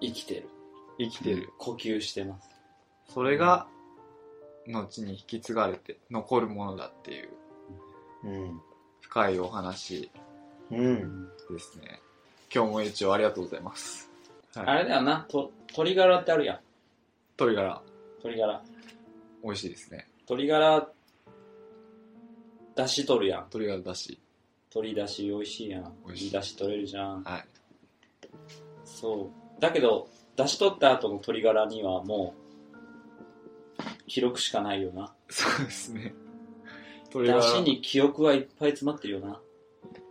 生きてる。生きてる。呼吸してます。それが、後に引き継がれて残るものだっていううん。深いお話うん。ですね。今日も一応ありがとうございます。はい、あれだよな、と鶏ガラってあるやん。鶏ガラ、鶏ガラ。美味しいですね。鶏ガラ、出汁取るやん。鶏ガラだし。鶏出汁美味しいやん。美味しいいい出汁取れるじゃん。はい。そう。だけど、出汁取った後の鶏ガラにはもう、記録しかないよな。そうですね。鶏ガラ。出汁に記憶はいっぱい詰まってるよな。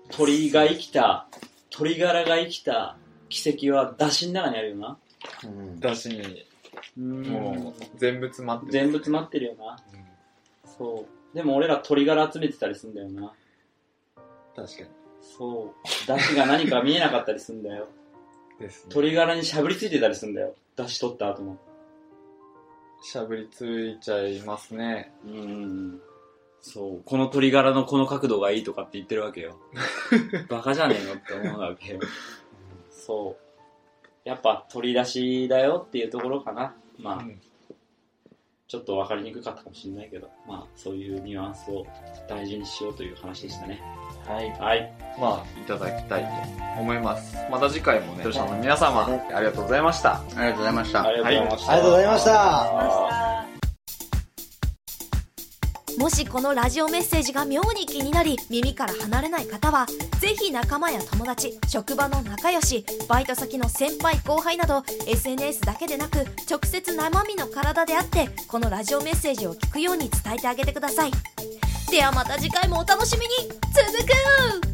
鳥が生きた、鶏ガラが生きた奇跡は出汁の中にあるよな。うん。だしに、うんもう、全部詰まってる。全部詰まってるよな。うんそう。でも俺ら鶏ガラ集めてたりすんだよな。確かに。そう。出汁が何か見えなかったりすんだよ。ですね。鶏ガラにしゃぶりついてたりすんだよ。出汁取った後も。しゃぶりついちゃいますね。うん。そう。この鶏ガラのこの角度がいいとかって言ってるわけよ。バカじゃねえのって思うわけよ。そやっぱ取り出しだよっていうところかな。まあ、うんちょっと分かりにくかったかもしれないけど、まあ、そういうニュアンスを大事にしようという話でしたね。はい。はい。まあ、いただきたいと思います。また次回もね、視聴者の皆様、ありがとうございました。ありがとうございましたあ。りがとうございました。ありがとうございましたあもしこのラジオメッセージが妙に気になり耳から離れない方はぜひ仲間や友達職場の仲良しバイト先の先輩後輩など SNS だけでなく直接生身の体であってこのラジオメッセージを聞くように伝えてあげてください。ではまた次回もお楽しみに。続く